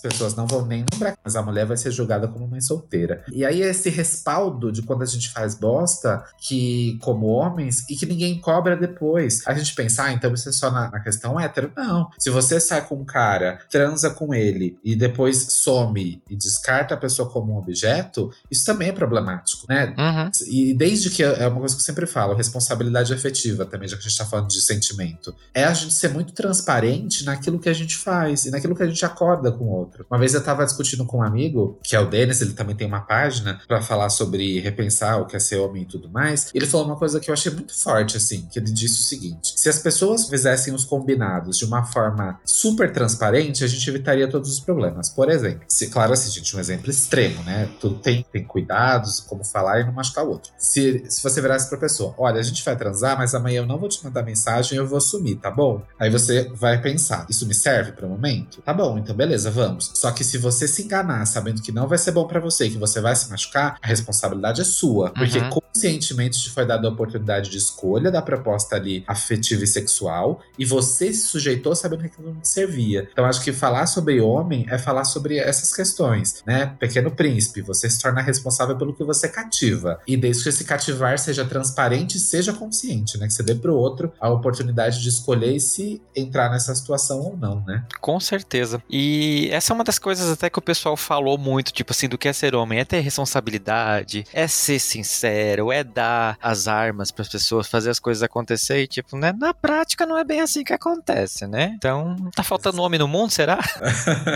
as pessoas não vão nem lembrar, mas a mulher vai ser julgada como mãe solteira. E aí esse respaldo de quando a gente faz bosta, que como homens, e que ninguém cobra depois. A gente pensa, ah, então isso é só na, na questão hétero. Não. Se você sai com um cara, transa com ele e depois some e descarta a pessoa como um objeto, isso também é problemático, né? Uhum. E desde que é uma coisa que eu sempre falo, responsabilidade afetiva também, já que a gente tá falando de sentimento, é a gente ser muito transparente naquilo que a gente faz e naquilo que a gente acorda com o outro. Uma vez eu tava discutindo com um amigo, que é o Denis, ele também tem uma página para falar sobre repensar o que é ser homem e tudo mais. Ele falou uma coisa que eu achei muito forte, assim, que ele disse o seguinte: se as pessoas fizessem os combinados de uma forma super transparente, a gente evitaria todos os problemas. Por exemplo, se, claro, assim, gente, um exemplo extremo, né? Tudo tem, tem cuidados, como falar e não machucar o outro. Se, se você virasse pra pessoa, olha, a gente vai transar, mas amanhã eu não vou te mandar mensagem, eu vou sumir, tá bom? Aí você vai pensar, isso me serve para o momento? Tá bom, então beleza, vamos vamos. Só que se você se enganar sabendo que não vai ser bom para você e que você vai se machucar, a responsabilidade é sua. Porque uhum. conscientemente te foi dada a oportunidade de escolha da proposta ali afetiva e sexual e você se sujeitou sabendo que aquilo não servia. Então acho que falar sobre homem é falar sobre essas questões, né? Pequeno príncipe, você se torna responsável pelo que você cativa. E desde que esse cativar seja transparente e seja consciente, né? Que você dê pro outro a oportunidade de escolher se entrar nessa situação ou não, né? Com certeza. E essa é uma das coisas até que o pessoal falou muito, tipo assim, do que é ser homem. É ter responsabilidade, é ser sincero, é dar as armas para as pessoas, fazer as coisas acontecer e, tipo, né? Na prática não é bem assim que acontece, né? Então, tá faltando homem no mundo, será?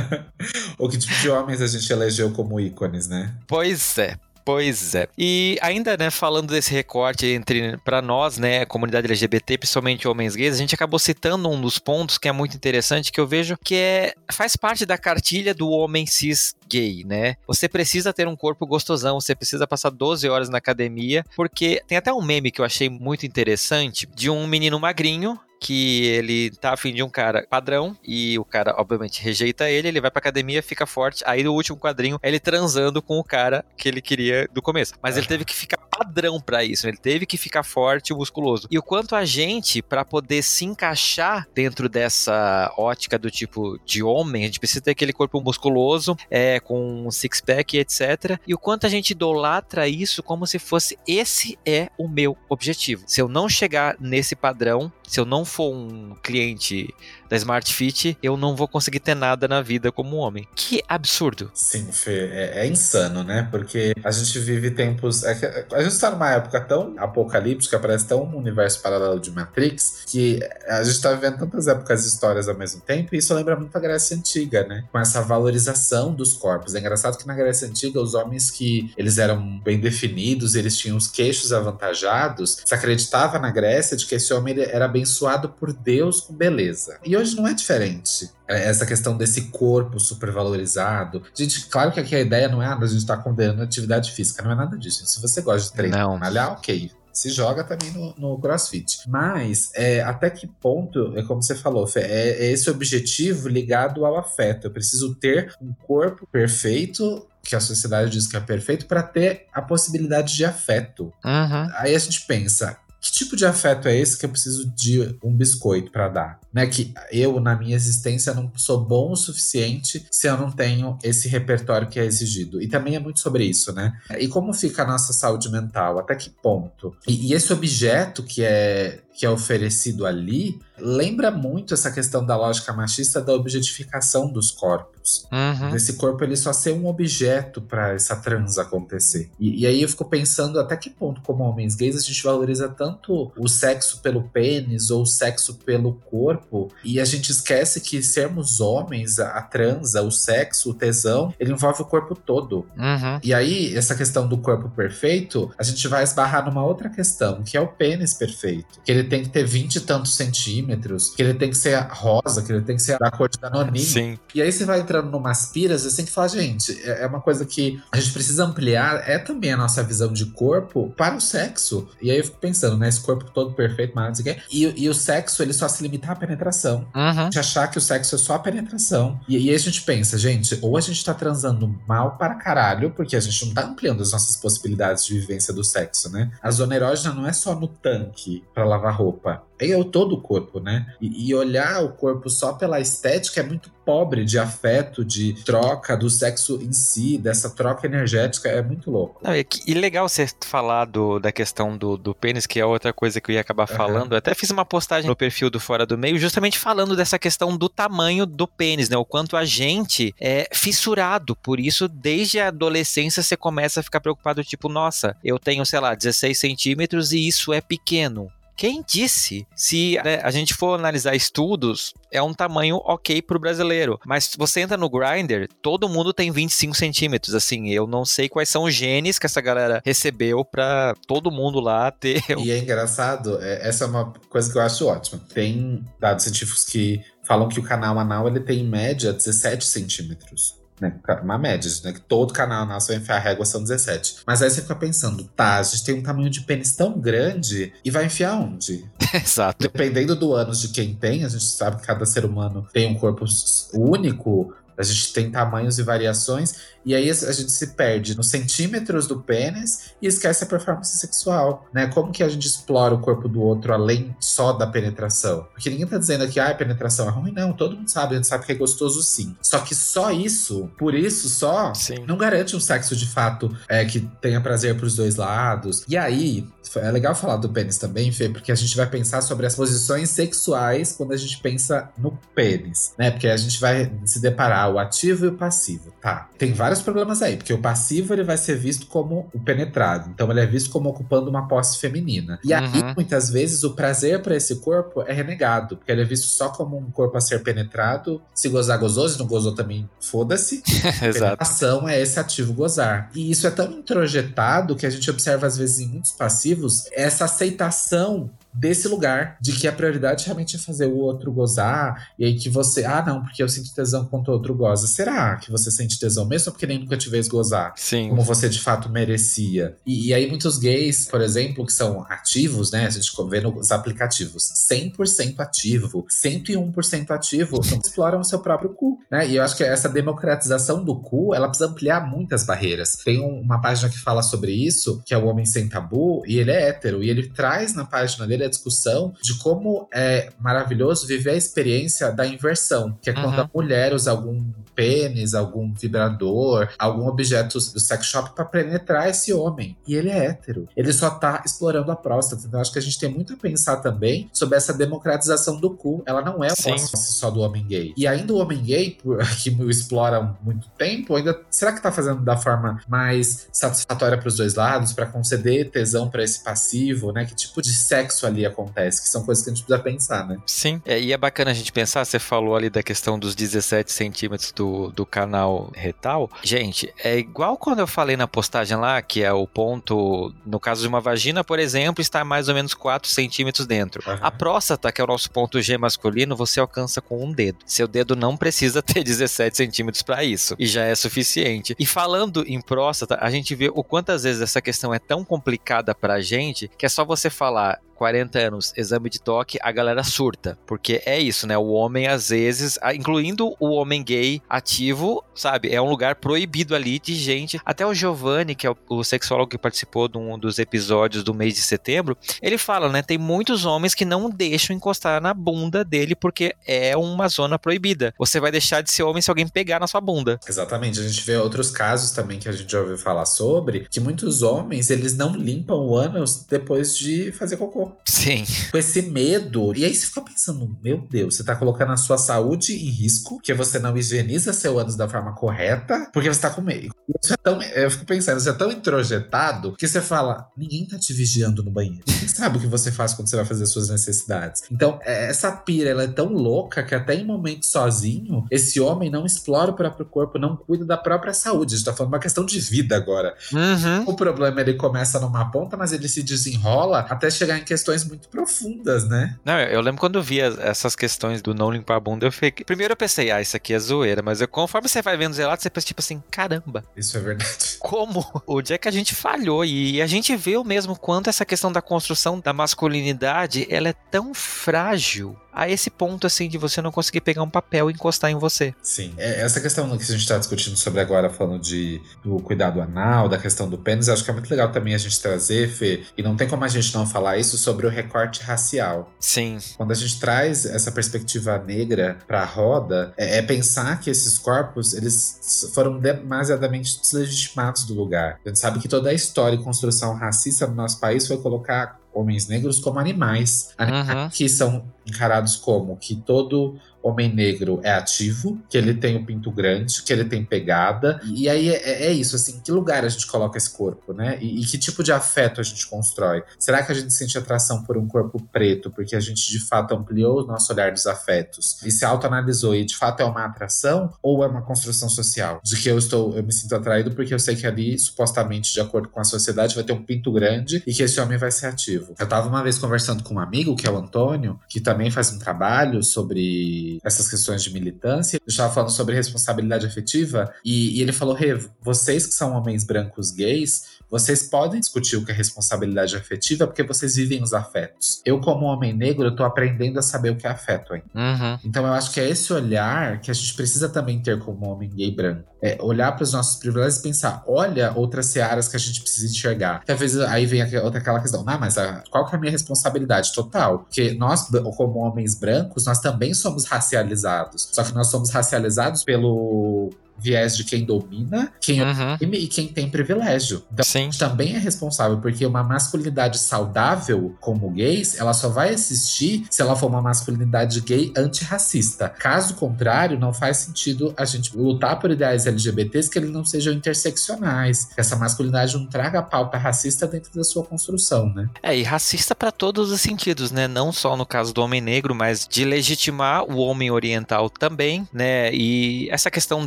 [laughs] o que tipo de homens a gente elegeu como ícones, né? Pois é. Pois é. E ainda, né, falando desse recorte entre para nós, né, comunidade LGBT, principalmente homens gays, a gente acabou citando um dos pontos que é muito interessante que eu vejo que é faz parte da cartilha do homem cis gay, né? Você precisa ter um corpo gostosão, você precisa passar 12 horas na academia, porque tem até um meme que eu achei muito interessante de um menino magrinho que ele tá afim de um cara padrão e o cara, obviamente, rejeita ele, ele vai pra academia, fica forte. Aí no último quadrinho, ele transando com o cara que ele queria do começo. Mas ele teve que ficar padrão para isso, ele teve que ficar forte e musculoso. E o quanto a gente, para poder se encaixar dentro dessa ótica do tipo de homem, a gente precisa ter aquele corpo musculoso, é, com um six-pack, etc. E o quanto a gente idolatra isso como se fosse esse é o meu objetivo. Se eu não chegar nesse padrão, se eu não for um cliente da Smart Fit, eu não vou conseguir ter nada na vida como homem. Que absurdo. Sim, Fê, é, é insano, né? Porque a gente vive tempos. É a gente tá numa época tão apocalíptica, parece tão um universo paralelo de Matrix, que a gente tá vivendo tantas épocas e histórias ao mesmo tempo, e isso lembra muito a Grécia Antiga, né? Com essa valorização dos corpos. É engraçado que na Grécia Antiga, os homens que eles eram bem definidos, eles tinham os queixos avantajados, se acreditava na Grécia de que esse homem era abençoado por Deus com beleza. E hoje não é diferente. É, essa questão desse corpo supervalorizado. Gente, claro que aqui a ideia não é ah, a gente tá condenando a atividade física, não é nada disso. Se você gosta de treinar, não. malhar, ok se joga também no, no crossfit. Mas é, até que ponto, é como você falou, Fê, é, é, esse objetivo ligado ao afeto. Eu preciso ter um corpo perfeito. Que a sociedade diz que é perfeito, para ter a possibilidade de afeto. Uhum. Aí a gente pensa: que tipo de afeto é esse que eu preciso de um biscoito para dar? Né, que eu, na minha existência, não sou bom o suficiente se eu não tenho esse repertório que é exigido. E também é muito sobre isso, né? E como fica a nossa saúde mental? Até que ponto? E, e esse objeto que é, que é oferecido ali lembra muito essa questão da lógica machista da objetificação dos corpos. Uhum. Esse corpo ele só ser um objeto para essa trans acontecer. E, e, aí eu fico pensando até que ponto, como homens gays, a gente valoriza tanto o sexo pelo pênis ou o sexo pelo corpo e a gente esquece que sermos homens, a, a transa, o sexo, o tesão, ele envolve o corpo todo. Uhum. E aí, essa questão do corpo perfeito, a gente vai esbarrar numa outra questão, que é o pênis perfeito. Que ele tem que ter 20 e tantos centímetros que ele tem que ser rosa, que ele tem que ser da cor de danoninho. Sim. E aí você vai entrando numas piras, você tem que falar, gente, é, é uma coisa que a gente precisa ampliar, é também a nossa visão de corpo para o sexo. E aí eu fico pensando, né, esse corpo todo perfeito, mas não sei o quê. E, e o sexo, ele só se limita à penetração. Uhum. De achar que o sexo é só a penetração. E, e aí a gente pensa, gente, ou a gente tá transando mal para caralho, porque a gente não tá ampliando as nossas possibilidades de vivência do sexo, né? A zona erógena não é só no tanque para lavar roupa é o todo o corpo, né? E, e, olhar o corpo só pela estética é muito pobre de afeto, de troca do sexo em si, dessa troca energética, é muito louco. Não, e, e, legal você falar do, da questão do, do pênis, que é outra coisa que eu ia acabar falando. Uhum. Eu até fiz uma postagem no perfil do Fora do Meio, justamente falando dessa questão do tamanho do pênis, né? O quanto a gente é fissurado por isso, desde a adolescência você começa a ficar preocupado, tipo, nossa, eu tenho, sei lá, 16 centímetros e isso é pequeno. Quem disse? Se né, a gente for analisar estudos, é um tamanho ok pro brasileiro. Mas você entra no Grindr, todo mundo tem 25 centímetros. Assim, eu não sei quais são os genes que essa galera recebeu pra todo mundo lá ter. [laughs] E é engraçado, é, essa é uma coisa que eu acho ótima. Tem dados científicos que falam que o canal anal ele tem em média 17 centímetros né? Uma média, né? Que todo canal nosso vai enfiar a régua são 17. Mas aí você fica pensando, tá, a gente tem um tamanho de pênis tão grande e vai enfiar onde? [laughs] Exato. Dependendo do ânus de quem tem, a gente sabe que cada ser humano tem um corpo único, a gente tem tamanhos e variações, e aí a gente se perde nos centímetros do pênis e esquece a performance sexual, né? Como que a gente explora o corpo do outro além só da penetração? Porque ninguém tá dizendo que ah, a penetração é ruim, não. Todo mundo sabe, a gente sabe que é gostoso sim. Só que só isso, por isso só, sim. não garante um sexo de fato é, que tenha prazer pros dois lados. E aí, é legal falar do pênis também, Fê, porque a gente vai pensar sobre as posições sexuais quando a gente pensa no pênis, né? Porque a gente vai se deparar o ativo e o passivo. Tá. Tem vários problemas aí, porque o passivo ele vai ser visto como o penetrado. Então ele é visto como ocupando uma posse feminina. E aí, uhum. muitas vezes, o prazer para esse corpo é renegado, porque ele é visto só como um corpo a ser penetrado. Se gozar, gozou, se não gozou também, foda-se. [laughs] Exato. Penetração é esse ativo gozar. E isso é tão introjetado que a gente observa, às vezes, em muitos passivos, essa aceitação desse lugar, de que a prioridade realmente é fazer o outro gozar, e aí que você, ah, não, porque eu sinto tesão quando o outro goza. Será que você sente tesão mesmo porque nem nunca te vês gozar? Sim. Como você de fato merecia. E, e aí muitos gays, por exemplo, que são ativos, né, a gente vê nos aplicativos, 100% ativo, 101% ativo, [laughs] exploram o seu próprio cu, né? E eu acho que essa democratização do cu, ela precisa ampliar muitas barreiras. Tem uma página que fala sobre isso, que é o Homem Sem Tabu, e ele é hétero, e ele traz na página dele a discussão de como é maravilhoso viver a experiência da inversão, que é quando uhum. a mulher usa algum pênis, algum vibrador, algum objeto do sex shop para penetrar esse homem. E ele é hétero. Ele só tá explorando a próstata. Então acho que a gente tem muito a pensar também sobre essa democratização do cu. Ela não é só do homem gay. E ainda o homem gay, [laughs] que o explora há muito tempo, ainda será que tá fazendo da forma mais satisfatória para os dois lados, para conceder tesão para esse passivo, né? Que tipo de sexo ali acontece? Que são coisas que a gente precisa pensar, né? Sim. É, e é bacana a gente pensar, você falou ali da questão dos 17 centímetros do do, canal retal, gente, é igual quando eu falei na postagem lá, que é o ponto, no caso de uma vagina, por exemplo, está mais ou menos 4 centímetros dentro. Uhum. A próstata, que é o nosso ponto G masculino, você alcança com um dedo. Seu dedo não precisa [laughs] ter 17 centímetros para isso, e já é suficiente. E falando em próstata, a gente vê o quantas vezes essa questão é tão complicada pra gente, que é só você falar 40 anos, exame de toque, a galera surta. Porque é isso, né? O homem, às vezes, incluindo o homem gay ativo, sabe? É um lugar proibido ali de gente. Até o Giovanni, que é o, sexólogo que participou de um dos episódios do mês de setembro, ele fala, né? Tem muitos homens que não deixam encostar na bunda dele porque é uma zona proibida. Você vai deixar de ser homem se alguém pegar na sua bunda. Exatamente. A gente vê outros casos também que a gente já ouviu falar sobre, que muitos homens, eles não limpam o ânus depois de fazer cocô. Sim. Com esse medo. E aí você fica pensando, meu Deus, você tá colocando a sua saúde em risco, porque você não higieniza seu ânus da forma correta, porque você tá com medo. É tão, eu fico pensando, você é tão introjetado que você fala, ninguém tá te vigiando no banheiro. Ninguém sabe o que você faz quando você vai fazer suas necessidades. Então, é, essa pira, ela é tão louca que até em momentos sozinho, esse homem não explora o próprio corpo, não cuida da própria saúde. A gente tá falando uma questão de vida agora. Uhum. O problema, ele começa numa ponta, mas ele se desenrola até chegar em questões muito profundas, né? Não, eu lembro quando eu vi essas questões do não limpar a bunda, eu fiquei. Primeiro eu pensei, ah, isso aqui é zoeira, mas eu, conforme você vai vendo os relatos, você pensa tipo assim, caramba. Isso é verdade. [laughs] Como? Onde é que a gente falhou? E a gente vê o mesmo quanto essa questão da construção da masculinidade, ela é tão frágil a esse ponto, assim, de você não conseguir pegar um papel e encostar em você. Sim. É, essa questão que a gente está discutindo sobre agora, falando de, do cuidado anal, da questão do pênis, acho que é muito legal também a gente trazer, Fê, e não tem como a gente não falar isso sobre o recorte racial. Sim. Quando a gente traz essa perspectiva negra para a roda, é, é, pensar que esses corpos, eles foram demasiadamente deslegitimados do lugar. A gente sabe que toda a história e construção racista no nosso país foi colocar homens negros como animais, uhum. que são encarados como que todo homem negro é ativo, que ele tem o pinto grande, que ele tem pegada. E aí é, é isso, assim, que lugar a gente coloca esse corpo, né? E, e, que tipo de afeto a gente constrói? Será que a gente sente atração por um corpo preto porque a gente de fato ampliou o nosso olhar dos afetos e se autoanalisou e de fato é uma atração ou é uma construção social? De que eu estou, eu me sinto atraído porque eu sei que ali, supostamente, de acordo com a sociedade, vai ter um pinto grande e que esse homem vai ser ativo. Eu tava uma vez conversando com um amigo, que é o Antônio, que também faz um trabalho sobre essas questões de militância. Eu estava falando sobre responsabilidade afetiva e, e ele falou: Rê, vocês que são homens brancos gays, vocês podem discutir o que é responsabilidade afetiva porque vocês vivem os afetos. Eu, como homem negro, eu tô aprendendo a saber o que é afeto ainda. Uhum. Então eu acho que é esse olhar que a gente precisa também ter como homem gay branco. É olhar para os nossos privilégios e pensar, olha outras searas que a gente precisa enxergar. Talvez aí vem outra aquela questão, não, mas a, qual que é a minha responsabilidade total? Porque nós, como homens brancos, nós também somos racializados. Só que nós somos racializados pelo viés de quem domina, quem Uhum. oprime e quem tem privilégio. Então, Sim. também é responsável, porque uma masculinidade saudável, como gays, ela só vai existir se ela for uma masculinidade gay antirracista. Caso contrário, não faz sentido a gente lutar por ideais LGBTs que eles não sejam interseccionais, que essa masculinidade não traga a pauta racista dentro da sua construção, né? É, e racista pra todos os sentidos, né? Não só no caso do homem negro, mas de legitimar o homem oriental também, né? E essa questão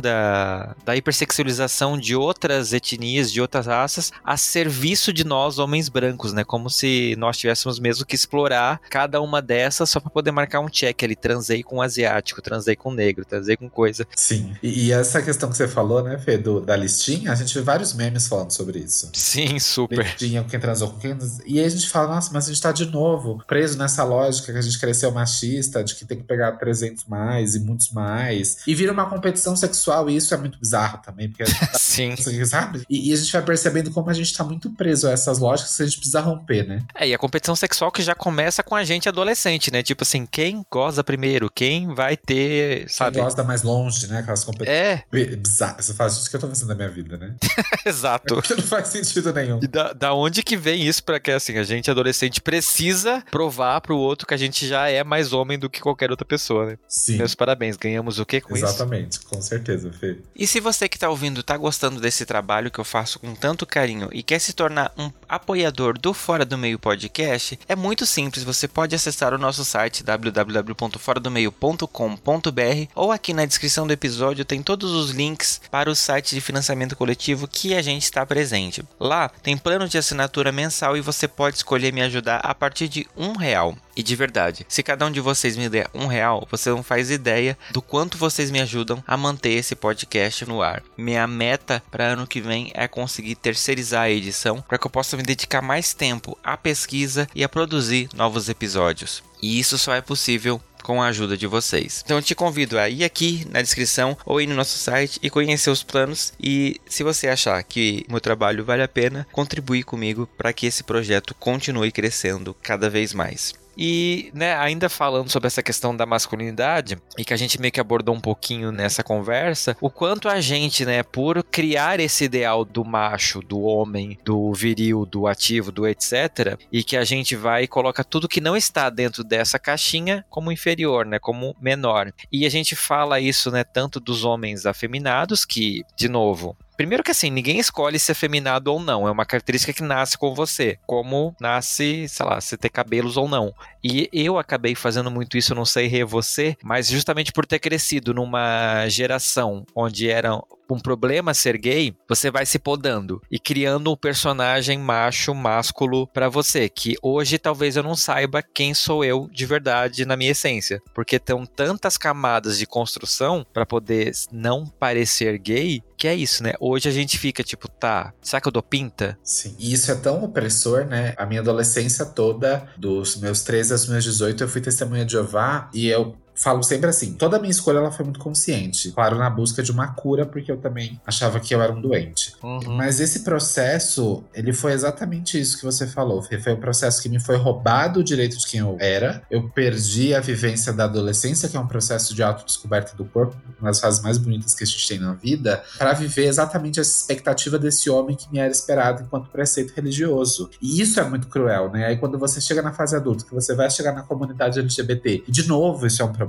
da, da hipersexualização de outras etnias, de outras raças, a serviço de nós, homens brancos, né? Como se nós tivéssemos mesmo que explorar cada uma dessas só pra poder marcar um check ali. Transei com um asiático, transei com um negro, transei com coisa. Sim. E, e essa questão que você falou, né, Fê, do- da listinha, a gente vê vários memes falando sobre isso. Sim, super. Listinha, quem transou com quem. E aí a gente fala, nossa, mas a gente tá de novo preso nessa lógica que a gente cresceu machista, de que tem que pegar 300 mais e muitos mais. E vira uma competição sexual, e isso é muito bizarro também, porque tá [laughs] Sim. sabe? E, e a gente vai percebendo como a gente tá muito preso a essas lógicas que a gente precisa romper, né? É, e a competição sexual que já começa com a gente adolescente, né? Tipo assim, quem goza primeiro? Quem vai ter, Quem sabe? gosta mais longe, né? Aquelas competições É, bizarras. Você faz isso que eu tô fazendo na minha vida, né? [laughs] exato. Que [laughs] não faz sentido nenhum. E da, da onde que vem isso pra que, assim, a gente adolescente precisa provar pro outro que a gente já é mais homem do que qualquer outra pessoa, né? Sim. Meus parabéns, ganhamos o quê com isso? Exatamente, com certeza, Fê. E se você que tá ouvindo tá gostando desse trabalho que eu faço com tanto carinho e quer se tornar um apoiador do Fora do Meio Podcast, é muito simples, você pode acessar o nosso site www.foradomeio.com.br ou aqui na descrição do episódio tem todos os links para o site de financiamento coletivo que a gente está presente. Lá tem plano de assinatura mensal e você pode escolher me ajudar a partir de um real. E de verdade, se cada um de vocês me der um real, você não faz ideia do quanto vocês me ajudam a manter esse podcast no ar. Minha meta para ano que vem é conseguir terceirizar a edição para que eu possa dedicar mais tempo à pesquisa e a produzir novos episódios. E isso só é possível com a ajuda de vocês. Então eu te convido a ir aqui na descrição ou ir no nosso site e conhecer os planos e se você achar que meu trabalho vale a pena, contribuir comigo para que esse projeto continue crescendo cada vez mais. E, né, ainda falando sobre essa questão da masculinidade, e que a gente meio que abordou um pouquinho nessa conversa, o quanto a gente, né, por criar esse ideal do macho, do homem, do viril, do ativo, do etc, e que a gente vai e coloca tudo que não está dentro dessa caixinha como inferior, né, como menor. E a gente fala isso, né, tanto dos homens afeminados, que, de novo, Primeiro que assim, ninguém escolhe ser afeminado ou não. É uma característica que nasce com você. Como nasce, sei lá, você ter cabelos ou não. E eu acabei fazendo muito isso, eu não sei re você, mas justamente por ter crescido numa geração onde era um problema ser gay, você vai se podando e criando um personagem macho, másculo pra você, que hoje talvez eu não saiba quem sou eu de verdade na minha essência, porque estão tantas camadas de construção pra poder não parecer gay, que é isso, né? Hoje a gente fica tipo, tá, será que eu dou pinta? Sim. E isso é tão opressor, né? A minha adolescência toda, dos meus 13 aos meus 18, eu fui testemunha de Jeová e eu falo sempre assim, toda a minha escolha ela foi muito consciente. Claro, na busca de uma cura, porque eu também achava que eu era um doente. Mas esse processo, ele foi exatamente isso que você falou. Foi um processo que me foi roubado o direito de quem eu era. Eu perdi a vivência da adolescência, que é um processo de autodescoberta do corpo, uma das fases mais bonitas que a gente tem na vida, para viver exatamente essa expectativa desse homem que me era esperado enquanto preceito religioso. E isso é muito cruel, né? Aí quando você chega na fase adulta, que você vai chegar na comunidade LGBT, e de novo isso é um problema,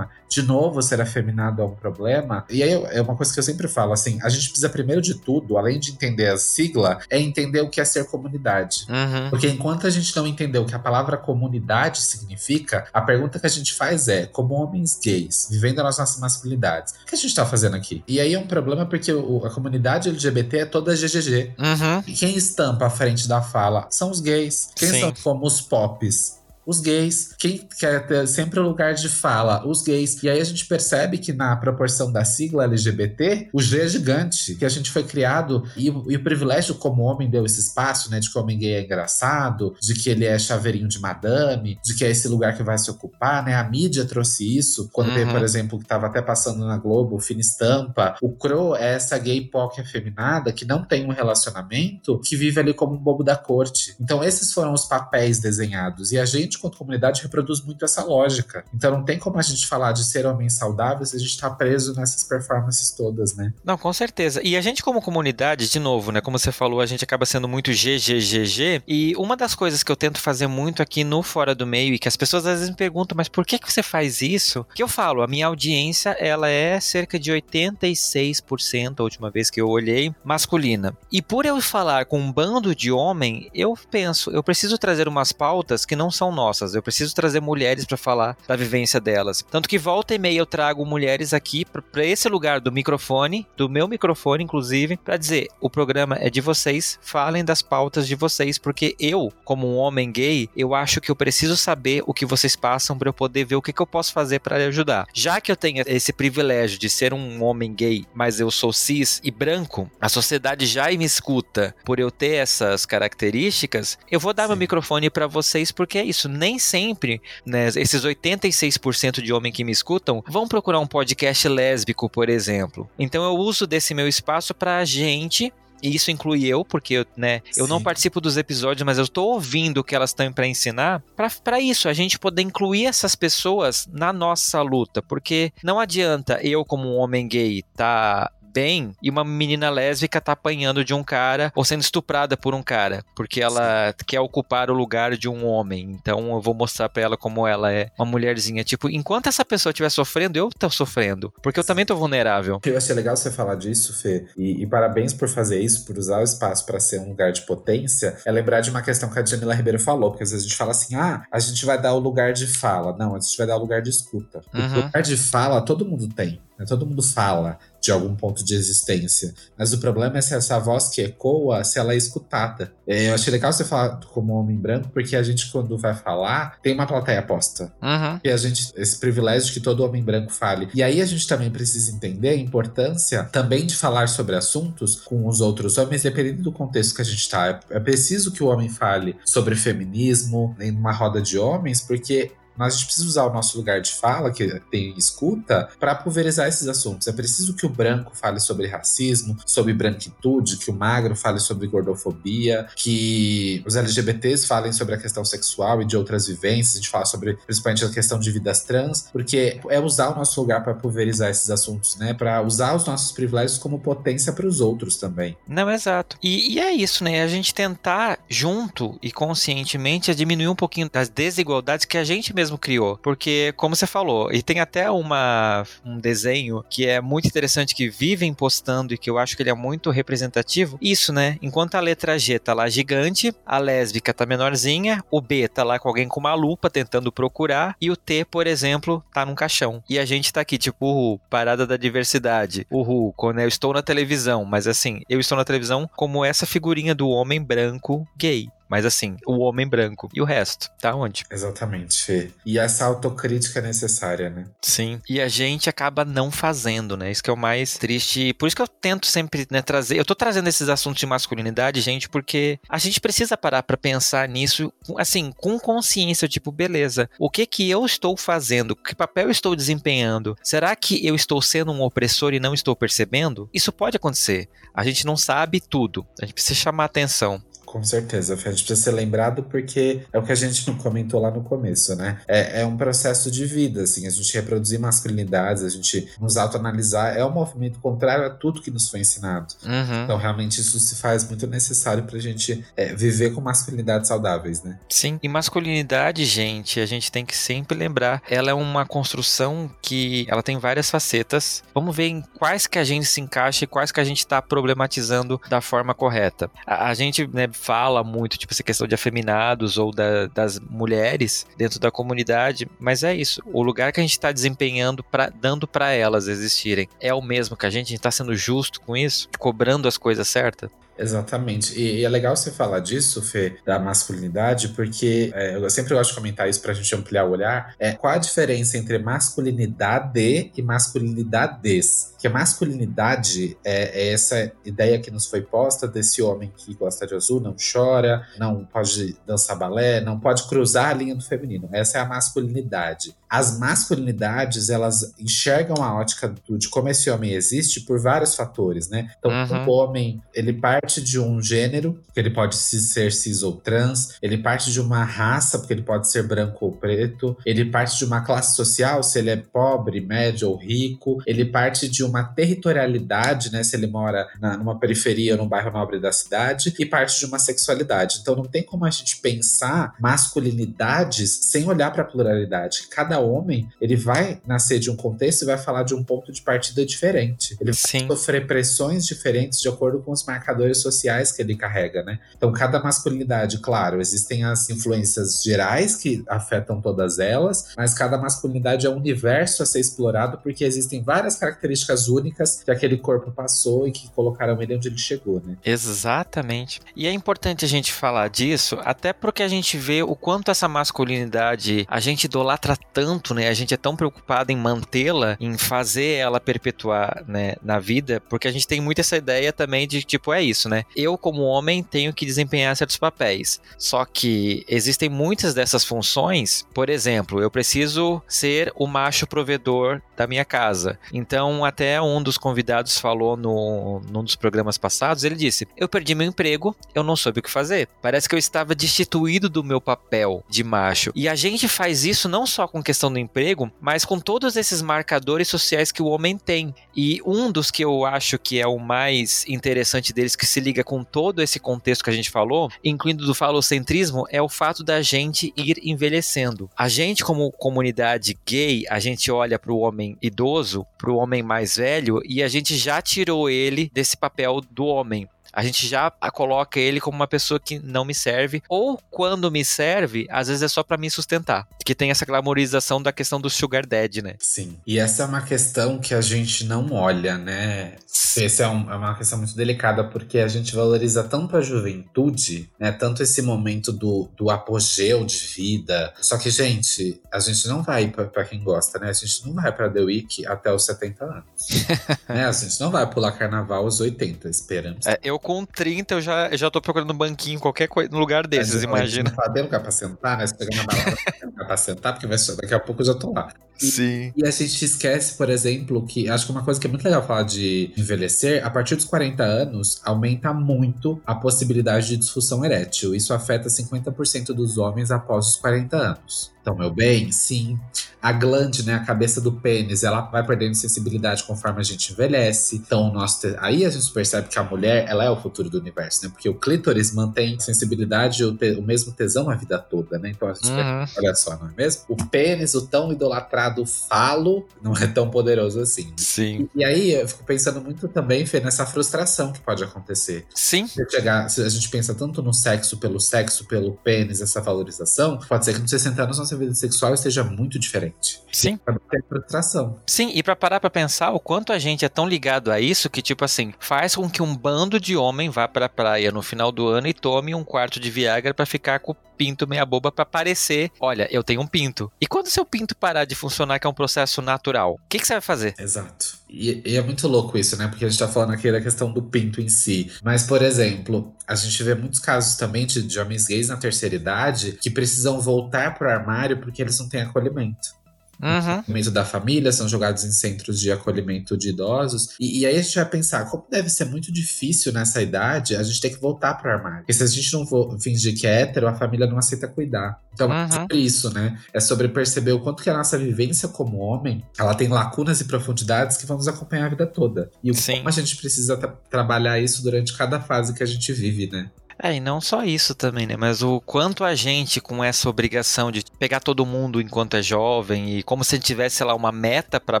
de novo ser afeminado é um problema. E aí é uma coisa que eu sempre falo, assim, a gente precisa primeiro de tudo, além de entender a sigla, é entender o que é ser comunidade. Uhum. Porque enquanto a gente não entender o que a palavra comunidade significa, a pergunta que a gente faz é: como homens gays, vivendo as nossas masculinidades, o que a gente tá fazendo aqui? E aí é um problema porque o- a comunidade LGBT é toda GGG. Uhum. E quem estampa à frente da fala são os gays. Quem Sim. são como os pops? Os gays. Quem quer ter sempre o lugar de fala? Os gays. E aí a gente percebe que na proporção da sigla LGBT, o G é gigante. Que a gente foi criado e, o- e o privilégio como homem deu esse espaço, né? De que o homem gay é engraçado, de que ele é chaveirinho de madame, de que é esse lugar que vai se ocupar, né? A mídia trouxe isso. Quando Uhum. por exemplo, que tava até passando na Globo, o Fina Estampa. O Cro é essa gay POC afeminada que não tem um relacionamento, que vive ali como um bobo da corte. Então, esses foram os papéis desenhados. E a gente, gente, quanto comunidade, reproduz muito essa lógica. Então não tem como a gente falar de ser homens saudáveis se a gente tá preso nessas performances todas, né? Não, com certeza. E a gente, como comunidade, de novo, né? Como você falou, a gente acaba sendo muito GGGG. E uma das coisas que eu tento fazer muito aqui no Fora do Meio e que as pessoas às vezes me perguntam, mas por que, que você faz isso? Que eu falo, a minha audiência, ela é cerca de 86%, a última vez que eu olhei, masculina. E por eu falar com um bando de homem, eu penso, eu preciso trazer umas pautas que não são nossas. Eu preciso trazer mulheres para falar da vivência delas. Tanto que volta e meia eu trago mulheres aqui para esse lugar do microfone, do meu microfone, inclusive, para dizer: o programa é de vocês, falem das pautas de vocês, porque eu, como um homem gay, eu acho que eu preciso saber o que vocês passam para eu poder ver o que, que eu posso fazer para ajudar. Já que eu tenho esse privilégio de ser um homem gay, mas eu sou cis e branco, a sociedade já me escuta por eu ter essas características, eu vou dar Sim. meu microfone para vocês porque é isso. Nem sempre, né, esses 86% de homens que me escutam vão procurar um podcast lésbico, por exemplo. Então eu uso desse meu espaço pra gente e isso inclui eu, porque eu, né, eu não participo dos episódios, mas eu estou ouvindo o que elas têm para ensinar, para isso, a gente poder incluir essas pessoas na nossa luta, porque não adianta eu, como um homem gay, tá bem e uma menina lésbica tá apanhando de um cara ou sendo estuprada por um cara, porque ela Sim. quer ocupar o lugar de um homem. Então eu vou mostrar para ela como ela é uma mulherzinha. Tipo, enquanto essa pessoa estiver sofrendo, eu tô sofrendo, porque eu também tô vulnerável. Eu achei legal você falar disso, Fê, e, e parabéns por fazer isso, por usar o espaço para ser um lugar de potência. É lembrar de uma questão que a Jamila Ribeiro falou, porque às vezes a gente fala assim: ah, a gente vai dar o lugar de fala. Não, a gente vai dar o lugar de escuta. Uhum. O lugar de fala todo mundo tem. Né? Todo mundo fala de algum ponto de existência. Mas o problema é se essa voz que ecoa, se ela é escutada. É, eu achei legal você falar como homem branco, porque a gente, quando vai falar, tem uma plateia posta. Uhum. E a gente, esse privilégio de que todo homem branco fale. E aí a gente também precisa entender a importância também de falar sobre assuntos com os outros homens, dependendo do contexto que a gente está. É preciso que o homem fale sobre feminismo em uma roda de homens, porque mas a gente precisa usar o nosso lugar de fala, que tem escuta, para pulverizar esses assuntos. É preciso que o branco fale sobre racismo, sobre branquitude, que o magro fale sobre gordofobia, que os LGBTs falem sobre a questão sexual e de outras vivências. A gente fala sobre principalmente a questão de vidas trans, porque é usar o nosso lugar para pulverizar esses assuntos, né? Para usar os nossos privilégios como potência para os outros também. Não, exato. E, e é isso, né? A gente tentar junto e conscientemente diminuir um pouquinho das desigualdades que a gente mesmo mesmo criou. Porque, como você falou, e tem até uma, um desenho que é muito interessante que vivem postando e que eu acho que ele é muito representativo. Isso, né? Enquanto a letra G tá lá gigante, a lésbica tá menorzinha, o B tá lá com alguém com uma lupa tentando procurar, e o T, por exemplo, tá num caixão. E a gente tá aqui, tipo, parada da diversidade. Uhul, quando eu estou na televisão, mas assim, eu estou na televisão como essa figurinha do homem branco gay. Mas assim, o homem branco. E o resto, tá onde? Exatamente. E essa autocrítica é necessária, né? Sim. E a gente acaba não fazendo, né? Isso que é o mais triste. Por isso que eu tento sempre né, trazer. Eu tô trazendo esses assuntos de masculinidade, gente, porque a gente precisa parar para pensar nisso, assim, com consciência, tipo, beleza, o que que eu estou fazendo? Que papel eu estou desempenhando? Será que eu estou sendo um opressor e não estou percebendo? Isso pode acontecer. A gente não sabe tudo. A gente precisa chamar atenção. Com certeza, a gente precisa ser lembrado porque é o que a gente não comentou lá no começo, né? É, é um processo de vida, assim, a gente reproduzir masculinidades, a gente nos autoanalisar, é um movimento contrário a tudo que nos foi ensinado. Uhum. Então, realmente, isso se faz muito necessário pra gente é, viver com masculinidades saudáveis, né? Sim, e masculinidade, gente, a gente tem que sempre lembrar, ela é uma construção que ela tem várias facetas. Vamos ver em quais que a gente se encaixa e quais que a gente está problematizando da forma correta. A, a gente, né, fala muito, tipo, essa questão de afeminados ou da, das mulheres dentro da comunidade, mas é isso. O lugar que a gente está desempenhando, pra, dando para elas existirem, é o mesmo que a gente? A gente está sendo justo com isso? Cobrando as coisas certas? Exatamente. E, e, é legal você falar disso, Fê, da masculinidade, porque é, eu sempre gosto de comentar isso pra gente ampliar o olhar. É, qual a diferença entre masculinidade e masculinidades? Que a masculinidade é, é, essa ideia que nos foi posta desse homem que gosta de azul, não não chora, não pode dançar balé, não pode cruzar a linha do feminino. Essa é a masculinidade. As masculinidades, elas enxergam a ótica do, de como esse homem existe por vários fatores, né? Então, uhum. o homem, ele parte de um gênero, que ele pode ser cis ou trans, ele parte de uma raça, porque ele pode ser branco ou preto, ele parte de uma classe social, se ele é pobre, médio ou rico, ele parte de uma territorialidade, né? Se ele mora na, numa periferia ou num bairro nobre da cidade, e parte de uma sexualidade. Então, não tem como a gente pensar masculinidades sem olhar para a pluralidade. Cada homem, ele vai nascer de um contexto e vai falar de um ponto de partida diferente. Ele Sim. vai sofrer pressões diferentes de acordo com os marcadores sociais que ele carrega, né? Então, cada masculinidade, claro, existem as influências gerais que afetam todas elas, mas cada masculinidade é um universo a ser explorado porque existem várias características únicas que aquele corpo passou e que colocaram ele onde ele chegou, né? Exatamente. E é importante a gente falar disso, até porque a gente vê o quanto essa masculinidade a gente idolatra tanto tanto, né? A gente é tão preocupado em mantê-la, em fazer ela perpetuar, né, na vida, porque a gente tem muito essa ideia também de tipo é isso, né? Eu como homem tenho que desempenhar certos papéis. Só que existem muitas dessas funções, por exemplo, eu preciso ser o macho provedor da minha casa. Então, até um dos convidados falou no num dos programas passados, ele disse: "Eu perdi meu emprego, eu não soube o que fazer. Parece que eu estava destituído do meu papel de macho". E a gente faz isso não só com questão do emprego, mas com todos esses marcadores sociais que o homem tem. E um dos que eu acho que é o mais interessante deles, que se liga com todo esse contexto que a gente falou, incluindo do falocentrismo, é o fato da gente ir envelhecendo. A gente, como comunidade gay, a gente olha para o homem idoso, para o homem mais velho, e a gente já tirou ele desse papel do homem a gente já coloca ele como uma pessoa que não me serve, ou quando me serve, às vezes é só para me sustentar. Que tem essa glamorização da questão do sugar daddy, né? Sim. E essa é uma questão que a gente não olha, né? Essa é, um, é, uma questão muito delicada, porque a gente valoriza tanto a juventude, né? Tanto esse momento do, do apogeu de vida. Só que, gente, a gente não vai, para quem gosta, né? A gente não vai pra The Week até os 70 anos. [laughs] né? A gente não vai pular carnaval aos 80, esperamos. É, eu com 30 eu já, eu já tô procurando um banquinho, qualquer coisa, no lugar desses, imagina. Não tem lugar pra sentar, né? Você pega na balada, lugar pra sentar, porque vai, daqui a pouco eu já tô lá. E, Sim. E a gente esquece, por exemplo, que acho que uma coisa que é muito legal falar de envelhecer, a partir dos 40 anos, aumenta muito a possibilidade de disfunção erétil. Isso afeta 50% dos homens após os 40 anos. Então, meu bem, sim. A glande, né, a cabeça do pênis, ela vai perdendo sensibilidade conforme a gente envelhece. Então, nós te... aí a gente percebe que a mulher, ela é o futuro do universo, né? Porque o clítoris mantém sensibilidade e o, te... o mesmo tesão a vida toda, né? Então, a gente uhum. olha só, não é mesmo? O pênis, o tão idolatrado falo, não é tão poderoso assim. Sim. E, e aí, eu fico pensando muito também, Fê, nessa frustração que pode acontecer. Sim. Se, chegar, se a gente pensa tanto no sexo pelo sexo, pelo pênis, essa valorização, pode ser que nos 60 anos nossa vida sexual esteja muito diferente. Sim. Pra ter frustração. Sim, e para parar pra pensar o quanto a gente é tão ligado a isso que, tipo assim, faz com que um bando de homem vá pra praia no final do ano e tome um quarto de Viagra para ficar com o pinto meia boba para parecer, olha, eu tenho um pinto. E quando seu pinto parar de funcionar, que é um processo natural, o que, que você vai fazer? Exato. E, e, é muito louco isso, né? Porque a gente tá falando aqui da questão do pinto em si. Mas, por exemplo, a gente vê muitos casos também de, de homens gays na terceira idade que precisam voltar pro armário porque eles não têm acolhimento uhum. da família, são jogados em centros de acolhimento de idosos. E, e, aí a gente vai pensar, como deve ser muito difícil nessa idade a gente ter que voltar para armário. Porque se a gente não for fingir que é hétero, a família não aceita cuidar. Então, uhum. é sobre isso, né? É sobre perceber o quanto que a nossa vivência como homem, ela tem lacunas e profundidades que vão nos acompanhar a vida toda. E o Sim. como a gente precisa tra trabalhar isso durante cada fase que a gente vive, né? É, e não só isso também, né? Mas o quanto a gente, com essa obrigação de pegar todo mundo enquanto é jovem e como se tivesse, sei lá, uma meta para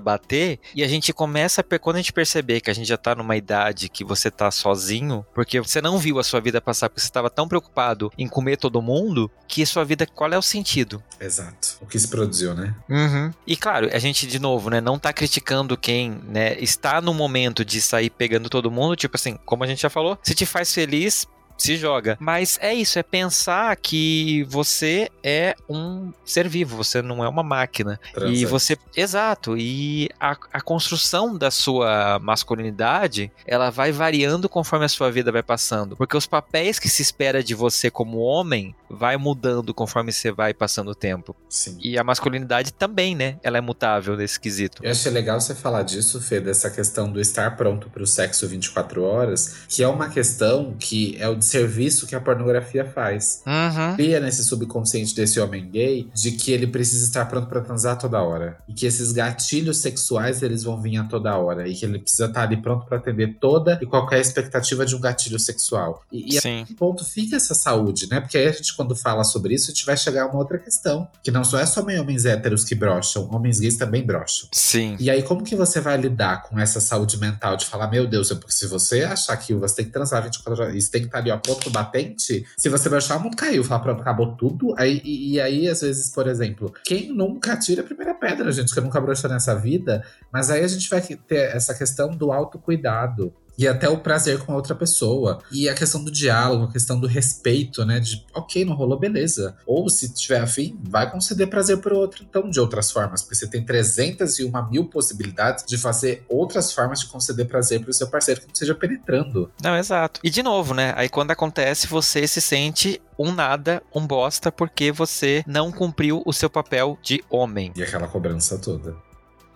bater, e a gente começa, a, quando a gente perceber que a gente já tá numa idade que você tá sozinho, porque você não viu a sua vida passar, porque você estava tão preocupado em comer todo mundo, que sua vida, qual é o sentido? Exato. O que se produziu, né? Uhum. E claro, a gente, de novo, né, não tá criticando quem, né, está no momento de sair pegando todo mundo, tipo assim, como a gente já falou, se te faz feliz, se joga. Mas é isso, é pensar que você é um ser vivo, você não é uma máquina. Transante. E você. Exato. E a, a construção da sua masculinidade, ela vai variando conforme a sua vida vai passando. Porque os papéis que se espera de você como homem vai mudando conforme você vai passando o tempo. Sim. E a masculinidade também, né? Ela é mutável nesse quesito. Eu achei legal você falar disso, Fê, dessa questão do estar pronto para o sexo 24 horas, que é uma questão que é o serviço que a pornografia faz. Uhum. Cria nesse subconsciente desse homem gay de que ele precisa estar pronto para transar toda hora. E que esses gatilhos sexuais eles vão vir a toda hora. E que ele precisa estar ali pronto para atender toda e qualquer expectativa de um gatilho sexual. E, e Sim. a que ponto fica essa saúde, né? Porque aí a gente, quando fala sobre isso, a gente vai chegar a uma outra questão. Que não só é só homens héteros que brocham, homens gays também brocham. Sim. E aí, como que você vai lidar com essa saúde mental de falar, meu Deus, é porque se você achar que você tem que transar 24 horas você tem que estar ali, ó, pronto pro batente, se você vai achar, o mundo caiu, falar, pronto, acabou tudo. Aí, e, e aí, às vezes, por exemplo, quem nunca tira a primeira pedra, gente, que nunca broxou nessa vida, mas aí a gente vai ter essa questão do autocuidado. E até o prazer com a outra pessoa. E a questão do diálogo, a questão do respeito, né? De, ok, não rolou, beleza. Ou se tiver afim, vai conceder prazer pro outro, então, de outras formas. Porque você tem 301 mil possibilidades de fazer outras formas de conceder prazer pro seu parceiro que não seja penetrando. Não, exato. E de novo, né? Aí quando acontece, você se sente um nada, um bosta, porque você não cumpriu o seu papel de homem. E aquela cobrança toda.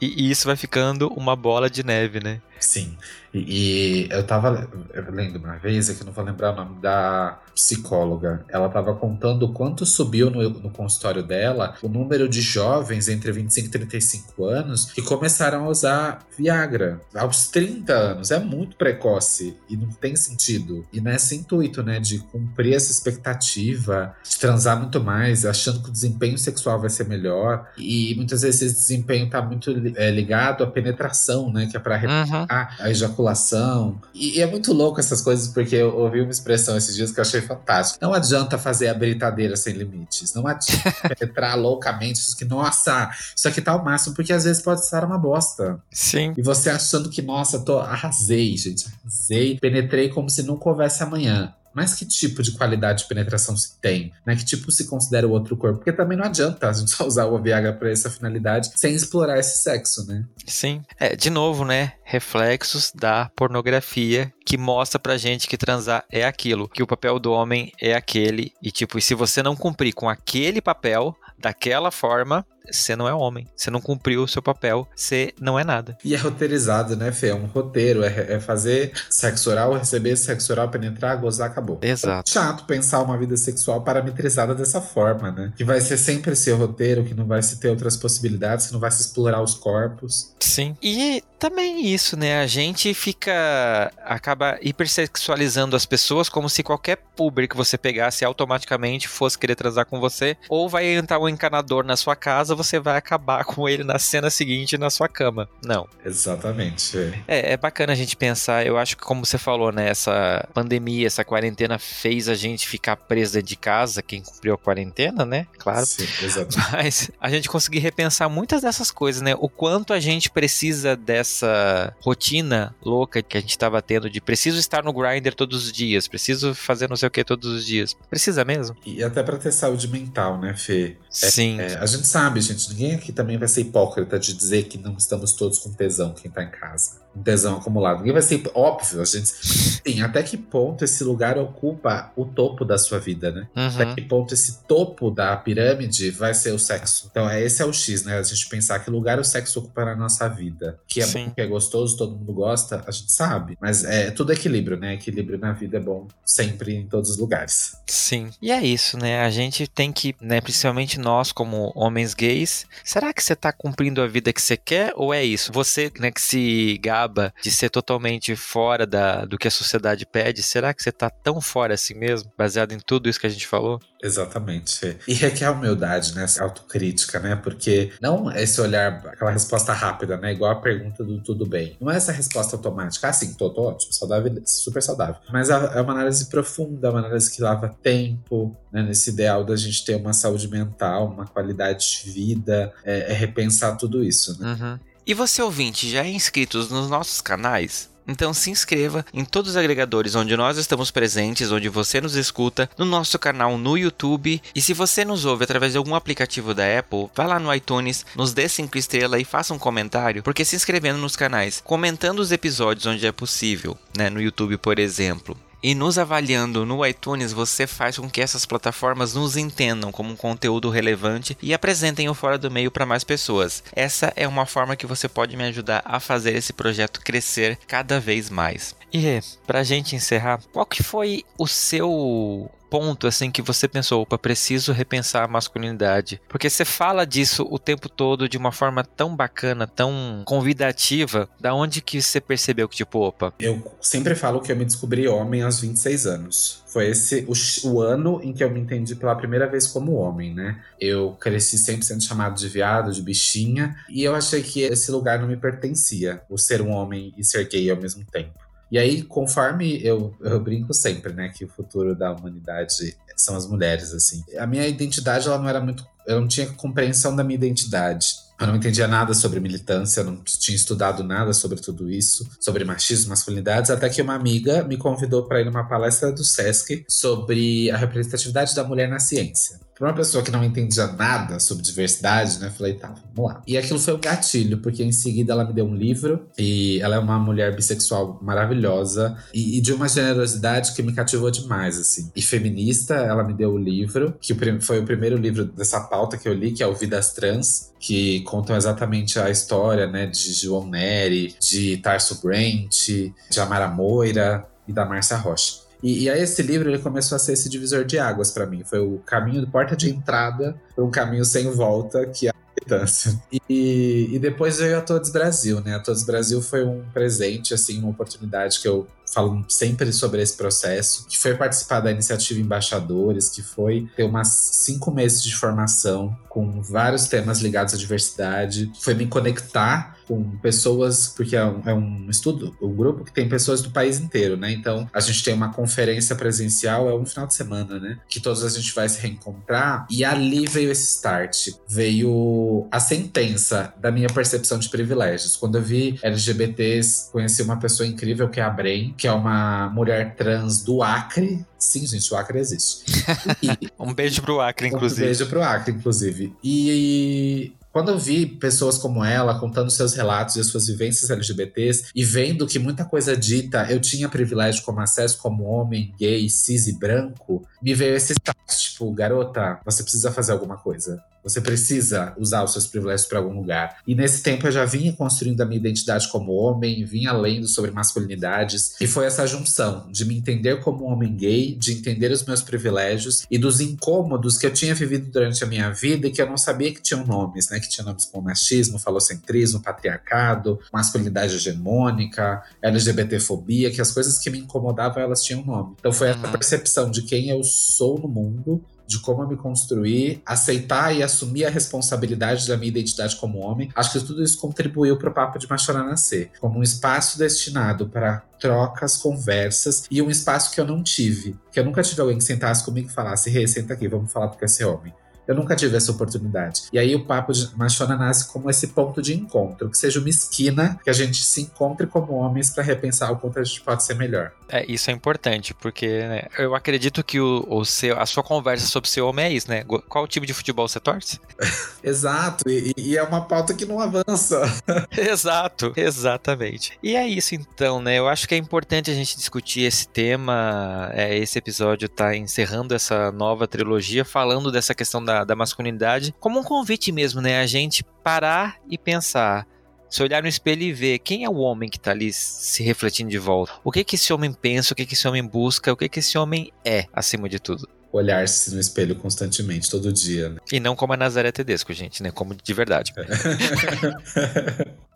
E, e isso vai ficando uma bola de neve, né? Sim. E, e eu tava lendo uma vez, é que eu não vou lembrar o nome da psicóloga. Ela tava contando o quanto subiu no, no consultório dela o número de jovens entre 25 e 35 anos que começaram a usar Viagra aos 30 anos. É muito precoce e não tem sentido. E nesse intuito, né, de cumprir essa expectativa, de transar muito mais, achando que o desempenho sexual vai ser melhor. E muitas vezes esse desempenho tá muito é, ligado à penetração, né, que é pra Uhum. A, a ejaculação. E, e é muito louco essas coisas, porque eu ouvi uma expressão esses dias que eu achei fantástico. Não adianta fazer a britadeira sem limites. Não adianta [laughs] penetrar loucamente. Isso que, nossa, isso aqui tá ao máximo, porque às vezes pode estar uma bosta. Sim. E você achando que, nossa, tô, arrasei, gente. Arrasei. Penetrei como se nunca houvesse amanhã. Mas que tipo de qualidade de penetração se tem? Né? Que tipo se considera o outro corpo? Porque também não adianta a gente [laughs] só usar o Viagra pra essa finalidade sem explorar esse sexo, né? Sim. É, de novo, né? Reflexos da pornografia que mostra pra gente que transar é aquilo, que o papel do homem é aquele. E tipo, e se você não cumprir com aquele papel, daquela forma, você não é homem. Você não cumpriu o seu papel, você não é nada. E é roteirizado, né, Fê? É um roteiro. É, é fazer sexo oral, receber sexo oral, penetrar, gozar, acabou. Exato. É chato pensar uma vida sexual parametrizada dessa forma, né? Que vai ser sempre esse roteiro, que não vai se ter outras possibilidades, que não vai se explorar os corpos. Sim. E também isso, né? A gente fica. acaba hipersexualizando as pessoas como se qualquer puber que você pegasse automaticamente fosse querer transar com você. Ou vai entrar um encanador na sua casa, você vai acabar com ele na cena seguinte na sua cama. Não. Exatamente. Fê. É, é bacana a gente pensar. Eu acho que, como você falou, né? Essa pandemia, essa quarentena fez a gente ficar dentro de casa. Quem cumpriu a quarentena, né? Claro. Sim, exatamente. [laughs] Mas a gente conseguir repensar muitas dessas coisas, né? O quanto a gente precisa dessa rotina louca que a gente estava tendo de preciso estar no grinder todos os dias, preciso fazer não sei o que todos os dias. Precisa mesmo? E até pra ter saúde mental, né, Fê? Sim. É, a gente sabe, gente, ninguém aqui também vai ser hipócrita de dizer que não estamos todos com tesão quem tá em casa. Tesão acumulado. Ninguém vai ser óbvio, a gente. Sim, até que ponto esse lugar ocupa o topo da sua vida, né? Até Uhum. que ponto esse topo da pirâmide vai ser o sexo. Então, é, esse é o X, né? A gente pensar que lugar o sexo ocupa na nossa vida. Que é Sim. bom, que é gostoso, todo mundo gosta, a gente sabe. Mas é tudo equilíbrio, né? Equilíbrio na vida é bom sempre em todos os lugares. Sim. E é isso, né? A gente tem que, né, principalmente nós como homens gays, será que você tá cumprindo a vida que você quer ou é isso? Você, né, que se gaba de ser totalmente fora da, do que a sociedade pede, será que você tá tão fora assim mesmo? Baseado em tudo isso que a gente falou? Exatamente. E requer humildade, né? Essa autocrítica, né? Porque não é esse olhar, aquela resposta rápida, né? Igual a pergunta do tudo bem. Não é essa resposta automática. Ah, sim, tô, tô ótimo, saudável, super saudável. Mas é é uma análise profunda, uma análise que lava tempo, né? Nesse ideal da gente ter uma saúde mental, uma qualidade de vida, é, é repensar tudo isso, né? Uhum. E você, ouvinte, já é inscrito nos nossos canais? Então se inscreva em todos os agregadores onde nós estamos presentes, onde você nos escuta, no nosso canal no YouTube. E se você nos ouve através de algum aplicativo da Apple, vá lá no iTunes, nos dê 5 estrelas e faça um comentário, porque se inscrevendo nos canais, comentando os episódios onde é possível, né, no YouTube, por exemplo, e nos avaliando no iTunes, você faz com que essas plataformas nos entendam como um conteúdo relevante e apresentem o Fora do Meio para mais pessoas. Essa é uma forma que você pode me ajudar a fazer esse projeto crescer cada vez mais. E para a gente encerrar, qual que foi o seu ponto assim que você pensou, opa, preciso repensar a masculinidade? Porque você fala disso o tempo todo de uma forma tão bacana, tão convidativa. Da onde que você percebeu que tipo, opa? Eu sempre falo que eu me descobri homem aos 26 anos. Foi esse o, o ano em que eu me entendi pela primeira vez como homem, né? Eu cresci sempre sendo chamado de viado, de bichinha, e eu achei que esse lugar não me pertencia, o ser um homem e ser gay ao mesmo tempo. E aí, conforme eu, eu brinco sempre, né, que o futuro da humanidade são as mulheres, assim. A minha identidade, ela não era muito. Eu não tinha compreensão da minha identidade. Eu não entendia nada sobre militância, não tinha estudado nada sobre tudo isso, sobre machismo, masculinidades, até que uma amiga me convidou para ir numa palestra do SESC sobre a representatividade da mulher na ciência. Para uma pessoa que não entendia nada sobre diversidade, né? Falei, tá, vamos lá. E aquilo foi um gatilho, porque em seguida ela me deu um livro e ela é uma mulher bissexual maravilhosa e, e de uma generosidade que me cativou demais, assim. E feminista, ela me deu o livro, que foi o primeiro livro dessa pauta que eu li, que é o Vidas Trans, que contam exatamente a história, né, de João Neri, de Tarso Brent, de Amara Moira e da Márcia Rocha. E, e, aí esse livro ele começou a ser esse divisor de águas para mim. Foi o caminho porta de entrada para um caminho sem volta que é a militância. [laughs] E, e depois veio a Todos Brasil, né? A Todos Brasil foi um presente, assim, uma oportunidade que eu falo sempre sobre esse processo, que foi participar da iniciativa Embaixadores, que foi ter umas cinco meses de formação com vários temas ligados à diversidade, foi me conectar com pessoas, porque é um, é um, estudo, um grupo que tem pessoas do país inteiro, né? Então a gente tem uma conferência presencial, é um final de semana, né? Que todos a gente vai se reencontrar. E ali veio esse start, veio a sentença da minha percepção de privilégios. Quando eu vi LGBTs, conheci uma pessoa incrível que é a Bren, que é uma mulher trans do Acre. Sim, gente, o Acre existe. [laughs] E, um beijo pro Acre, inclusive. Um beijo pro Acre, inclusive. E quando eu vi pessoas como ela contando seus relatos e as suas vivências LGBTs e vendo que muita coisa dita eu tinha privilégio como acesso como homem, gay, cis e branco, me veio esse tipo, garota, você precisa fazer alguma coisa. Você precisa usar os seus privilégios para algum lugar. E nesse tempo eu já vinha construindo a minha identidade como homem, vinha lendo sobre masculinidades. E foi essa junção de me entender como um homem gay, de entender os meus privilégios e dos incômodos que eu tinha vivido durante a minha vida e que eu não sabia que tinham nomes, né? Que tinham nomes como machismo, falocentrismo, patriarcado, masculinidade hegemônica, LGBTfobia, que as coisas que me incomodavam elas tinham nome. Então foi essa uhum. percepção de quem eu sou no mundo de como eu me construir, aceitar e assumir a responsabilidade da minha identidade como homem. Acho que tudo isso contribuiu para o Papo de Machona nascer, como um espaço destinado para trocas, conversas e um espaço que eu não tive, que eu nunca tive alguém que sentasse comigo e falasse: "Rê, senta aqui, vamos falar porque é ser homem". Eu nunca tive essa oportunidade. E aí o Papo de Machona nasce como esse ponto de encontro, que seja uma esquina que a gente se encontre como homens para repensar o quanto a gente pode ser melhor. É, isso é importante, porque né, eu acredito que o, o seu, a sua conversa sobre ser homem é isso, né? Qual tipo de futebol você torce? [laughs] Exato, e, e, é uma pauta que não avança. [laughs] Exato, exatamente. E é isso então, né? Eu acho que é importante a gente discutir esse tema. É, esse episódio tá encerrando essa nova trilogia, falando dessa questão da da, masculinidade, como um convite mesmo, né? A gente parar e pensar se olhar no espelho e ver quem é o homem que está ali se refletindo de volta. O que que esse homem pensa, o que que esse homem busca, o que que esse homem é, acima de tudo. Olhar-se no espelho constantemente, todo dia. Né? E não como a Nazaré Tedesco, gente, né? Como de verdade. [laughs]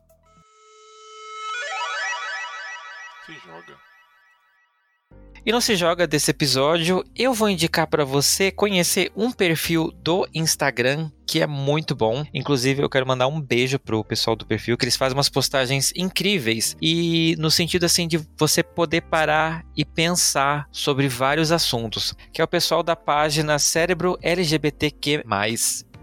E não se joga desse episódio, eu vou indicar para você conhecer um perfil do Instagram que é muito bom. Inclusive, eu quero mandar um beijo pro pessoal do perfil, que eles fazem umas postagens incríveis e no sentido assim de você poder parar e pensar sobre vários assuntos, que é o pessoal da página Cérebro LGBTQ+.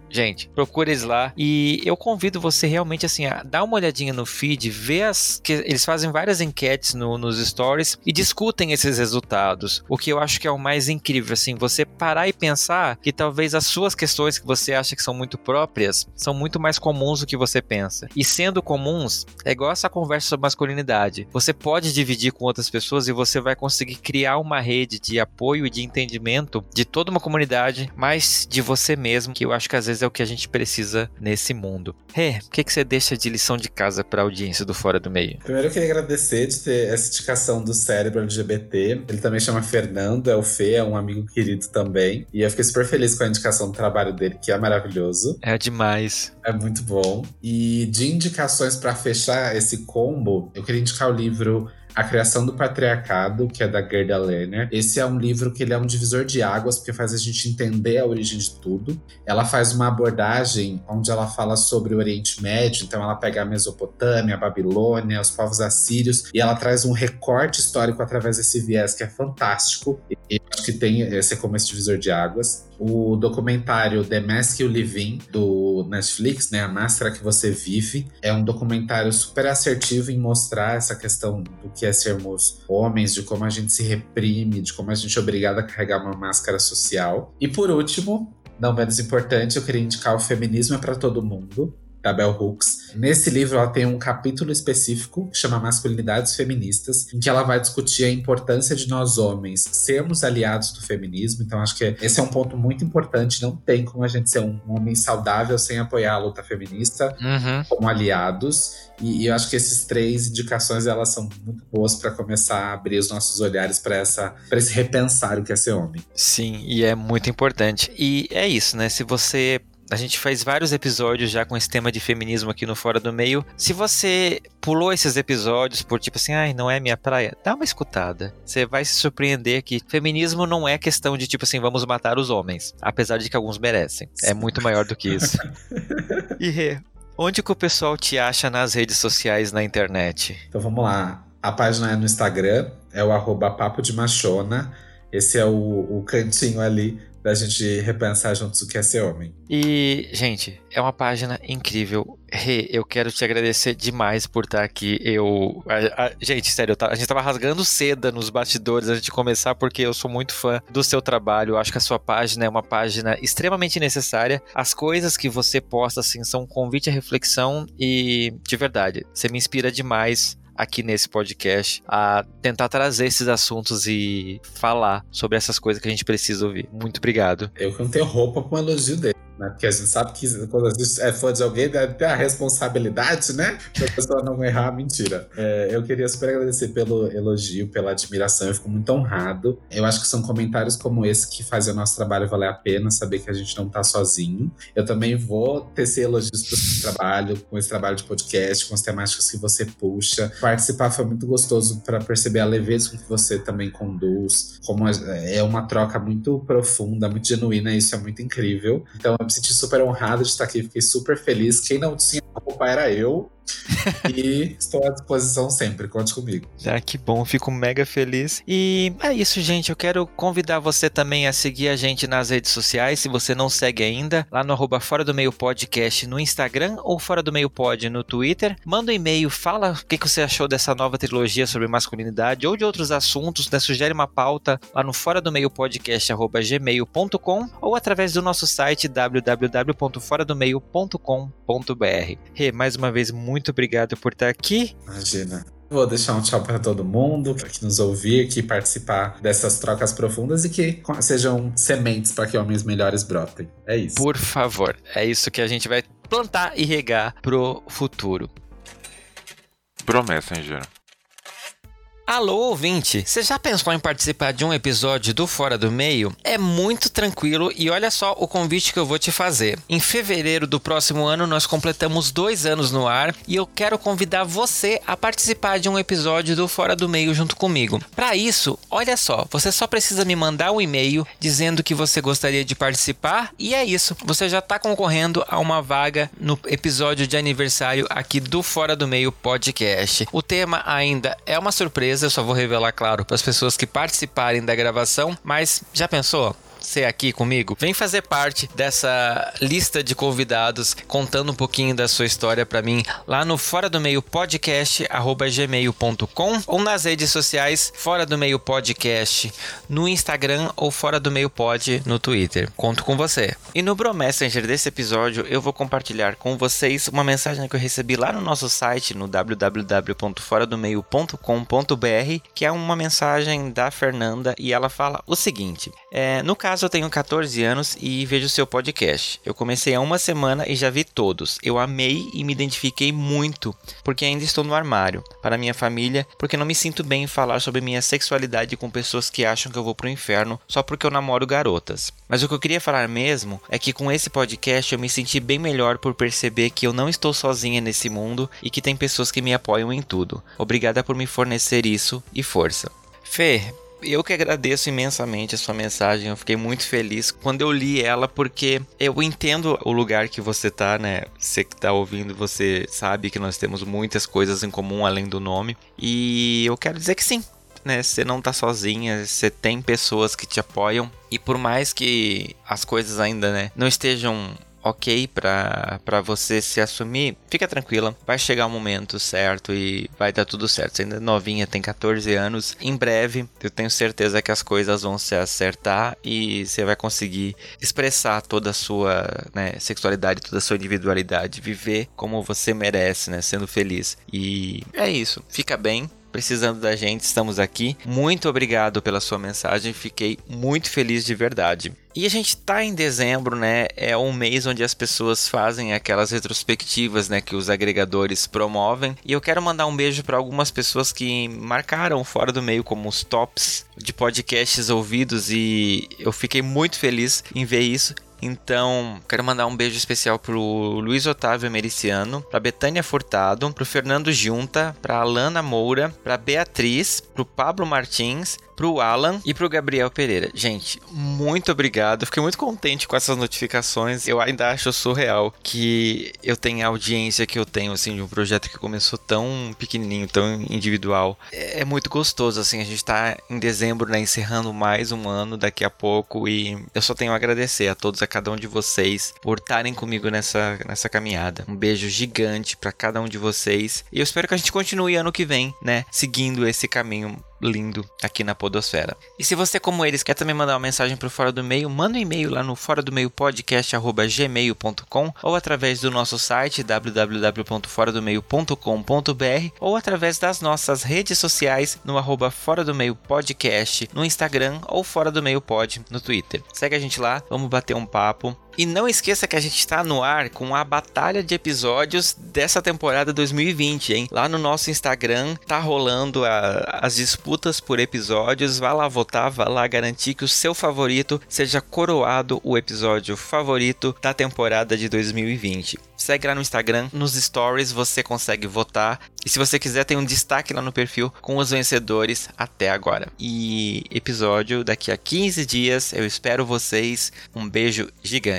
Gente, procure eles lá e eu convido você realmente assim a dar uma olhadinha no feed, ver as que eles fazem várias enquetes no, nos stories e discutem esses resultados. O que eu acho que é o mais incrível assim, você parar e pensar que talvez as suas questões que você acha que são muito próprias são muito mais comuns do que você pensa. E sendo comuns, é igual essa conversa sobre masculinidade. Você pode dividir com outras pessoas e você vai conseguir criar uma rede de apoio e de entendimento de toda uma comunidade, mas de você mesmo, que eu acho que às vezes é o que a gente precisa nesse mundo. Rê, o que, que você deixa de lição de casa para a audiência do Fora do Meio? Primeiro eu queria agradecer de ter essa indicação do cérebro LGBT. Ele também chama Fernando, é o Fê, é um amigo querido também. E eu fiquei super feliz com a indicação do trabalho dele, que é maravilhoso. É demais. É muito bom. E de indicações para fechar esse combo, eu queria indicar o livro a Criação do Patriarcado, que é da Gerda Lerner. Esse é um livro que ele é um divisor de águas, porque faz a gente entender a origem de tudo. Ela faz uma abordagem onde ela fala sobre o Oriente Médio, então ela pega a Mesopotâmia, a Babilônia, os povos assírios, e ela traz um recorte histórico através desse viés que é fantástico. E acho que tem esse como esse divisor de águas o documentário The Mask You Live In, do Netflix, né? A Máscara que Você Vive. É um documentário super assertivo em mostrar essa questão do que é sermos homens, de como a gente se reprime, de como a gente é obrigado a carregar uma máscara social. E por último, não menos importante, eu queria indicar o Feminismo é para Todo Mundo, da Bell Hooks. Nesse livro, ela tem um capítulo específico que chama Masculinidades Feministas, em que ela vai discutir a importância de nós homens sermos aliados do feminismo. Então, acho que esse é um ponto muito importante. Não tem como a gente ser um homem saudável sem apoiar a luta feminista uhum. como aliados. E, e, eu acho que esses três indicações elas são muito boas para começar a abrir os nossos olhares para essa para esse repensar o que é ser homem. Sim, e é muito importante. E é isso, né? Se você a gente faz vários episódios já com esse tema de feminismo aqui no Fora do Meio. Se você pulou esses episódios por tipo assim, ai, não é minha praia, dá uma escutada. Você vai se surpreender que feminismo não é questão de tipo assim, vamos matar os homens. Apesar de que alguns merecem. É muito maior do que isso. [laughs] e Rê, onde que o pessoal te acha nas redes sociais na internet? Então vamos lá. A página é no Instagram, é o arroba papo de machona. Esse é o, o cantinho ali da gente repensar juntos o que é ser homem. E, gente, é uma página incrível. Rê, eu quero te agradecer demais por estar aqui. Eu. A, a, gente, sério, a gente tava rasgando seda nos bastidores antes de começar, porque eu sou muito fã do seu trabalho. Eu acho que a sua página é uma página extremamente necessária. As coisas que você posta, assim, são um convite à reflexão e, de verdade, você me inspira demais aqui nesse podcast a tentar trazer esses assuntos e falar sobre essas coisas que a gente precisa ouvir. Muito obrigado. Eu que não tenho roupa com um elogio dele. Né? Porque a gente sabe que quando a gente é fã de alguém, deve ter a responsabilidade, né? Da pessoa não errar, mentira. É, eu queria super agradecer pelo elogio, pela admiração, eu fico muito honrado. Eu acho que são comentários como esse que fazem o nosso trabalho valer a pena, saber que a gente não tá sozinho. Eu também vou tecer elogios pro seu trabalho, com esse trabalho de podcast, com as temáticas que você puxa. Participar foi muito gostoso para perceber a leveza com que você também conduz, como é uma troca muito profunda, muito genuína, isso é muito incrível. Então, eu me senti super honrado de estar aqui, fiquei super feliz. Quem não tinha roupa era eu. [laughs] e estou à disposição sempre, conte comigo. Ah, que bom, fico mega feliz. E é isso, gente. Eu quero convidar você também a seguir a gente nas redes sociais, se você não segue ainda, lá no arroba Fora do Meio Podcast no Instagram ou Fora do Meio Pod no Twitter. Manda um e-mail, fala o que, você achou dessa nova trilogia sobre masculinidade ou de outros assuntos, né? Sugere uma pauta lá no Fora do Meio Podcast gmail.com ou através do nosso site www.foradomeio.com.br. Rê, mais uma vez, muito obrigado por estar aqui. Imagina. Vou deixar um tchau para todo mundo que nos ouvir, que participar dessas trocas profundas e que sejam sementes para que homens melhores brotem. É isso. Por favor, é isso que a gente vai plantar e regar pro futuro. Promessa, hein, Gero? Alô, ouvinte! Você já pensou em participar de um episódio do Fora do Meio? É muito tranquilo e olha só o convite que eu vou te fazer. Em fevereiro do próximo ano, nós completamos dois anos no ar e eu quero convidar você a participar de um episódio do Fora do Meio junto comigo. Para isso, olha só, você só precisa me mandar um e-mail dizendo que você gostaria de participar e é isso. Você já está concorrendo a uma vaga no episódio de aniversário aqui do Fora do Meio podcast. O tema ainda é uma surpresa eu só vou revelar, claro, para as pessoas que participarem da gravação, mas já pensou? Ser aqui comigo? Vem fazer parte dessa lista de convidados contando um pouquinho da sua história para mim lá no fora do meio podcast gmail.com ou nas redes sociais fora do meio podcast no Instagram ou fora do meio pod no Twitter. Conto com você. E no Bro Messenger desse episódio eu vou compartilhar com vocês uma mensagem que eu recebi lá no nosso site no www.foradomeio.com.br que é uma mensagem da Fernanda e ela fala o seguinte: é, no caso eu tenho 14 anos e vejo seu podcast. Eu comecei há uma semana e já vi todos. Eu amei e me identifiquei muito porque ainda estou no armário. Para minha família, porque não me sinto bem em falar sobre minha sexualidade com pessoas que acham que eu vou pro inferno só porque eu namoro garotas. Mas o que eu queria falar mesmo é que com esse podcast eu me senti bem melhor por perceber que eu não estou sozinha nesse mundo e que tem pessoas que me apoiam em tudo. Obrigada por me fornecer isso e força. Fê, eu que agradeço imensamente a sua mensagem. Eu fiquei muito feliz quando eu li ela, porque eu entendo o lugar que você tá, né? Você que tá ouvindo, você sabe que nós temos muitas coisas em comum além do nome. E eu quero dizer que sim. Né, você não tá sozinha, você tem pessoas que te apoiam e por mais que as coisas ainda né, não estejam ok para você se assumir, fica tranquila, vai chegar o momento certo e vai dar tudo certo. Você ainda é novinha, tem 14 anos, em breve eu tenho certeza que as coisas vão se acertar e você vai conseguir expressar toda a sua né, sexualidade, toda a sua individualidade, viver como você merece, né, sendo feliz. E é isso, fica bem, precisando da gente, estamos aqui. Muito obrigado pela sua mensagem, fiquei muito feliz de verdade. E a gente tá em dezembro, né? É um mês onde as pessoas fazem aquelas retrospectivas, né, que os agregadores promovem. E eu quero mandar um beijo para algumas pessoas que marcaram fora do meio como os tops de podcasts ouvidos e eu fiquei muito feliz em ver isso. Então, quero mandar um beijo especial pro Luiz Otávio Mericiano, pra Betânia Furtado, pro Fernando Junta, pra Alana Moura, pra Beatriz, pro Pablo Martins, pro Alan e pro Gabriel Pereira. Gente, muito obrigado. Fiquei muito contente com essas notificações. Eu ainda acho surreal que eu tenha a audiência que eu tenho, assim, de um projeto que começou tão pequenininho, tão individual. É, é muito gostoso, assim, a gente tá em dezembro, né, encerrando mais um ano daqui a pouco e eu só tenho a agradecer a todos, cada um de vocês por estarem comigo nessa, nessa caminhada. Um beijo gigante para cada um de vocês e eu espero que a gente continue ano que vem, né, seguindo esse caminho lindo aqui na Podosfera. E se você, como eles, quer também mandar uma mensagem para o Fora do Meio, manda um e-mail lá no fora do meio podcast@gmail.com ou através do nosso site www.foradomeio.com.br ou através das nossas redes sociais no arroba Fora do Meio Podcast no Instagram ou Fora do Meio Pod no Twitter. Segue a gente lá, vamos bater um papo. E não esqueça que a gente está no ar com a batalha de episódios dessa temporada 2020, hein? Lá no nosso Instagram tá rolando a, as disputas por episódios. Vá lá votar, vá lá garantir que o seu favorito seja coroado o episódio favorito da temporada de 2020. Segue lá no Instagram, nos stories você consegue votar. E se você quiser, tem um destaque lá no perfil com os vencedores até agora. E episódio daqui a 15 dias. Eu espero vocês. Um beijo gigante.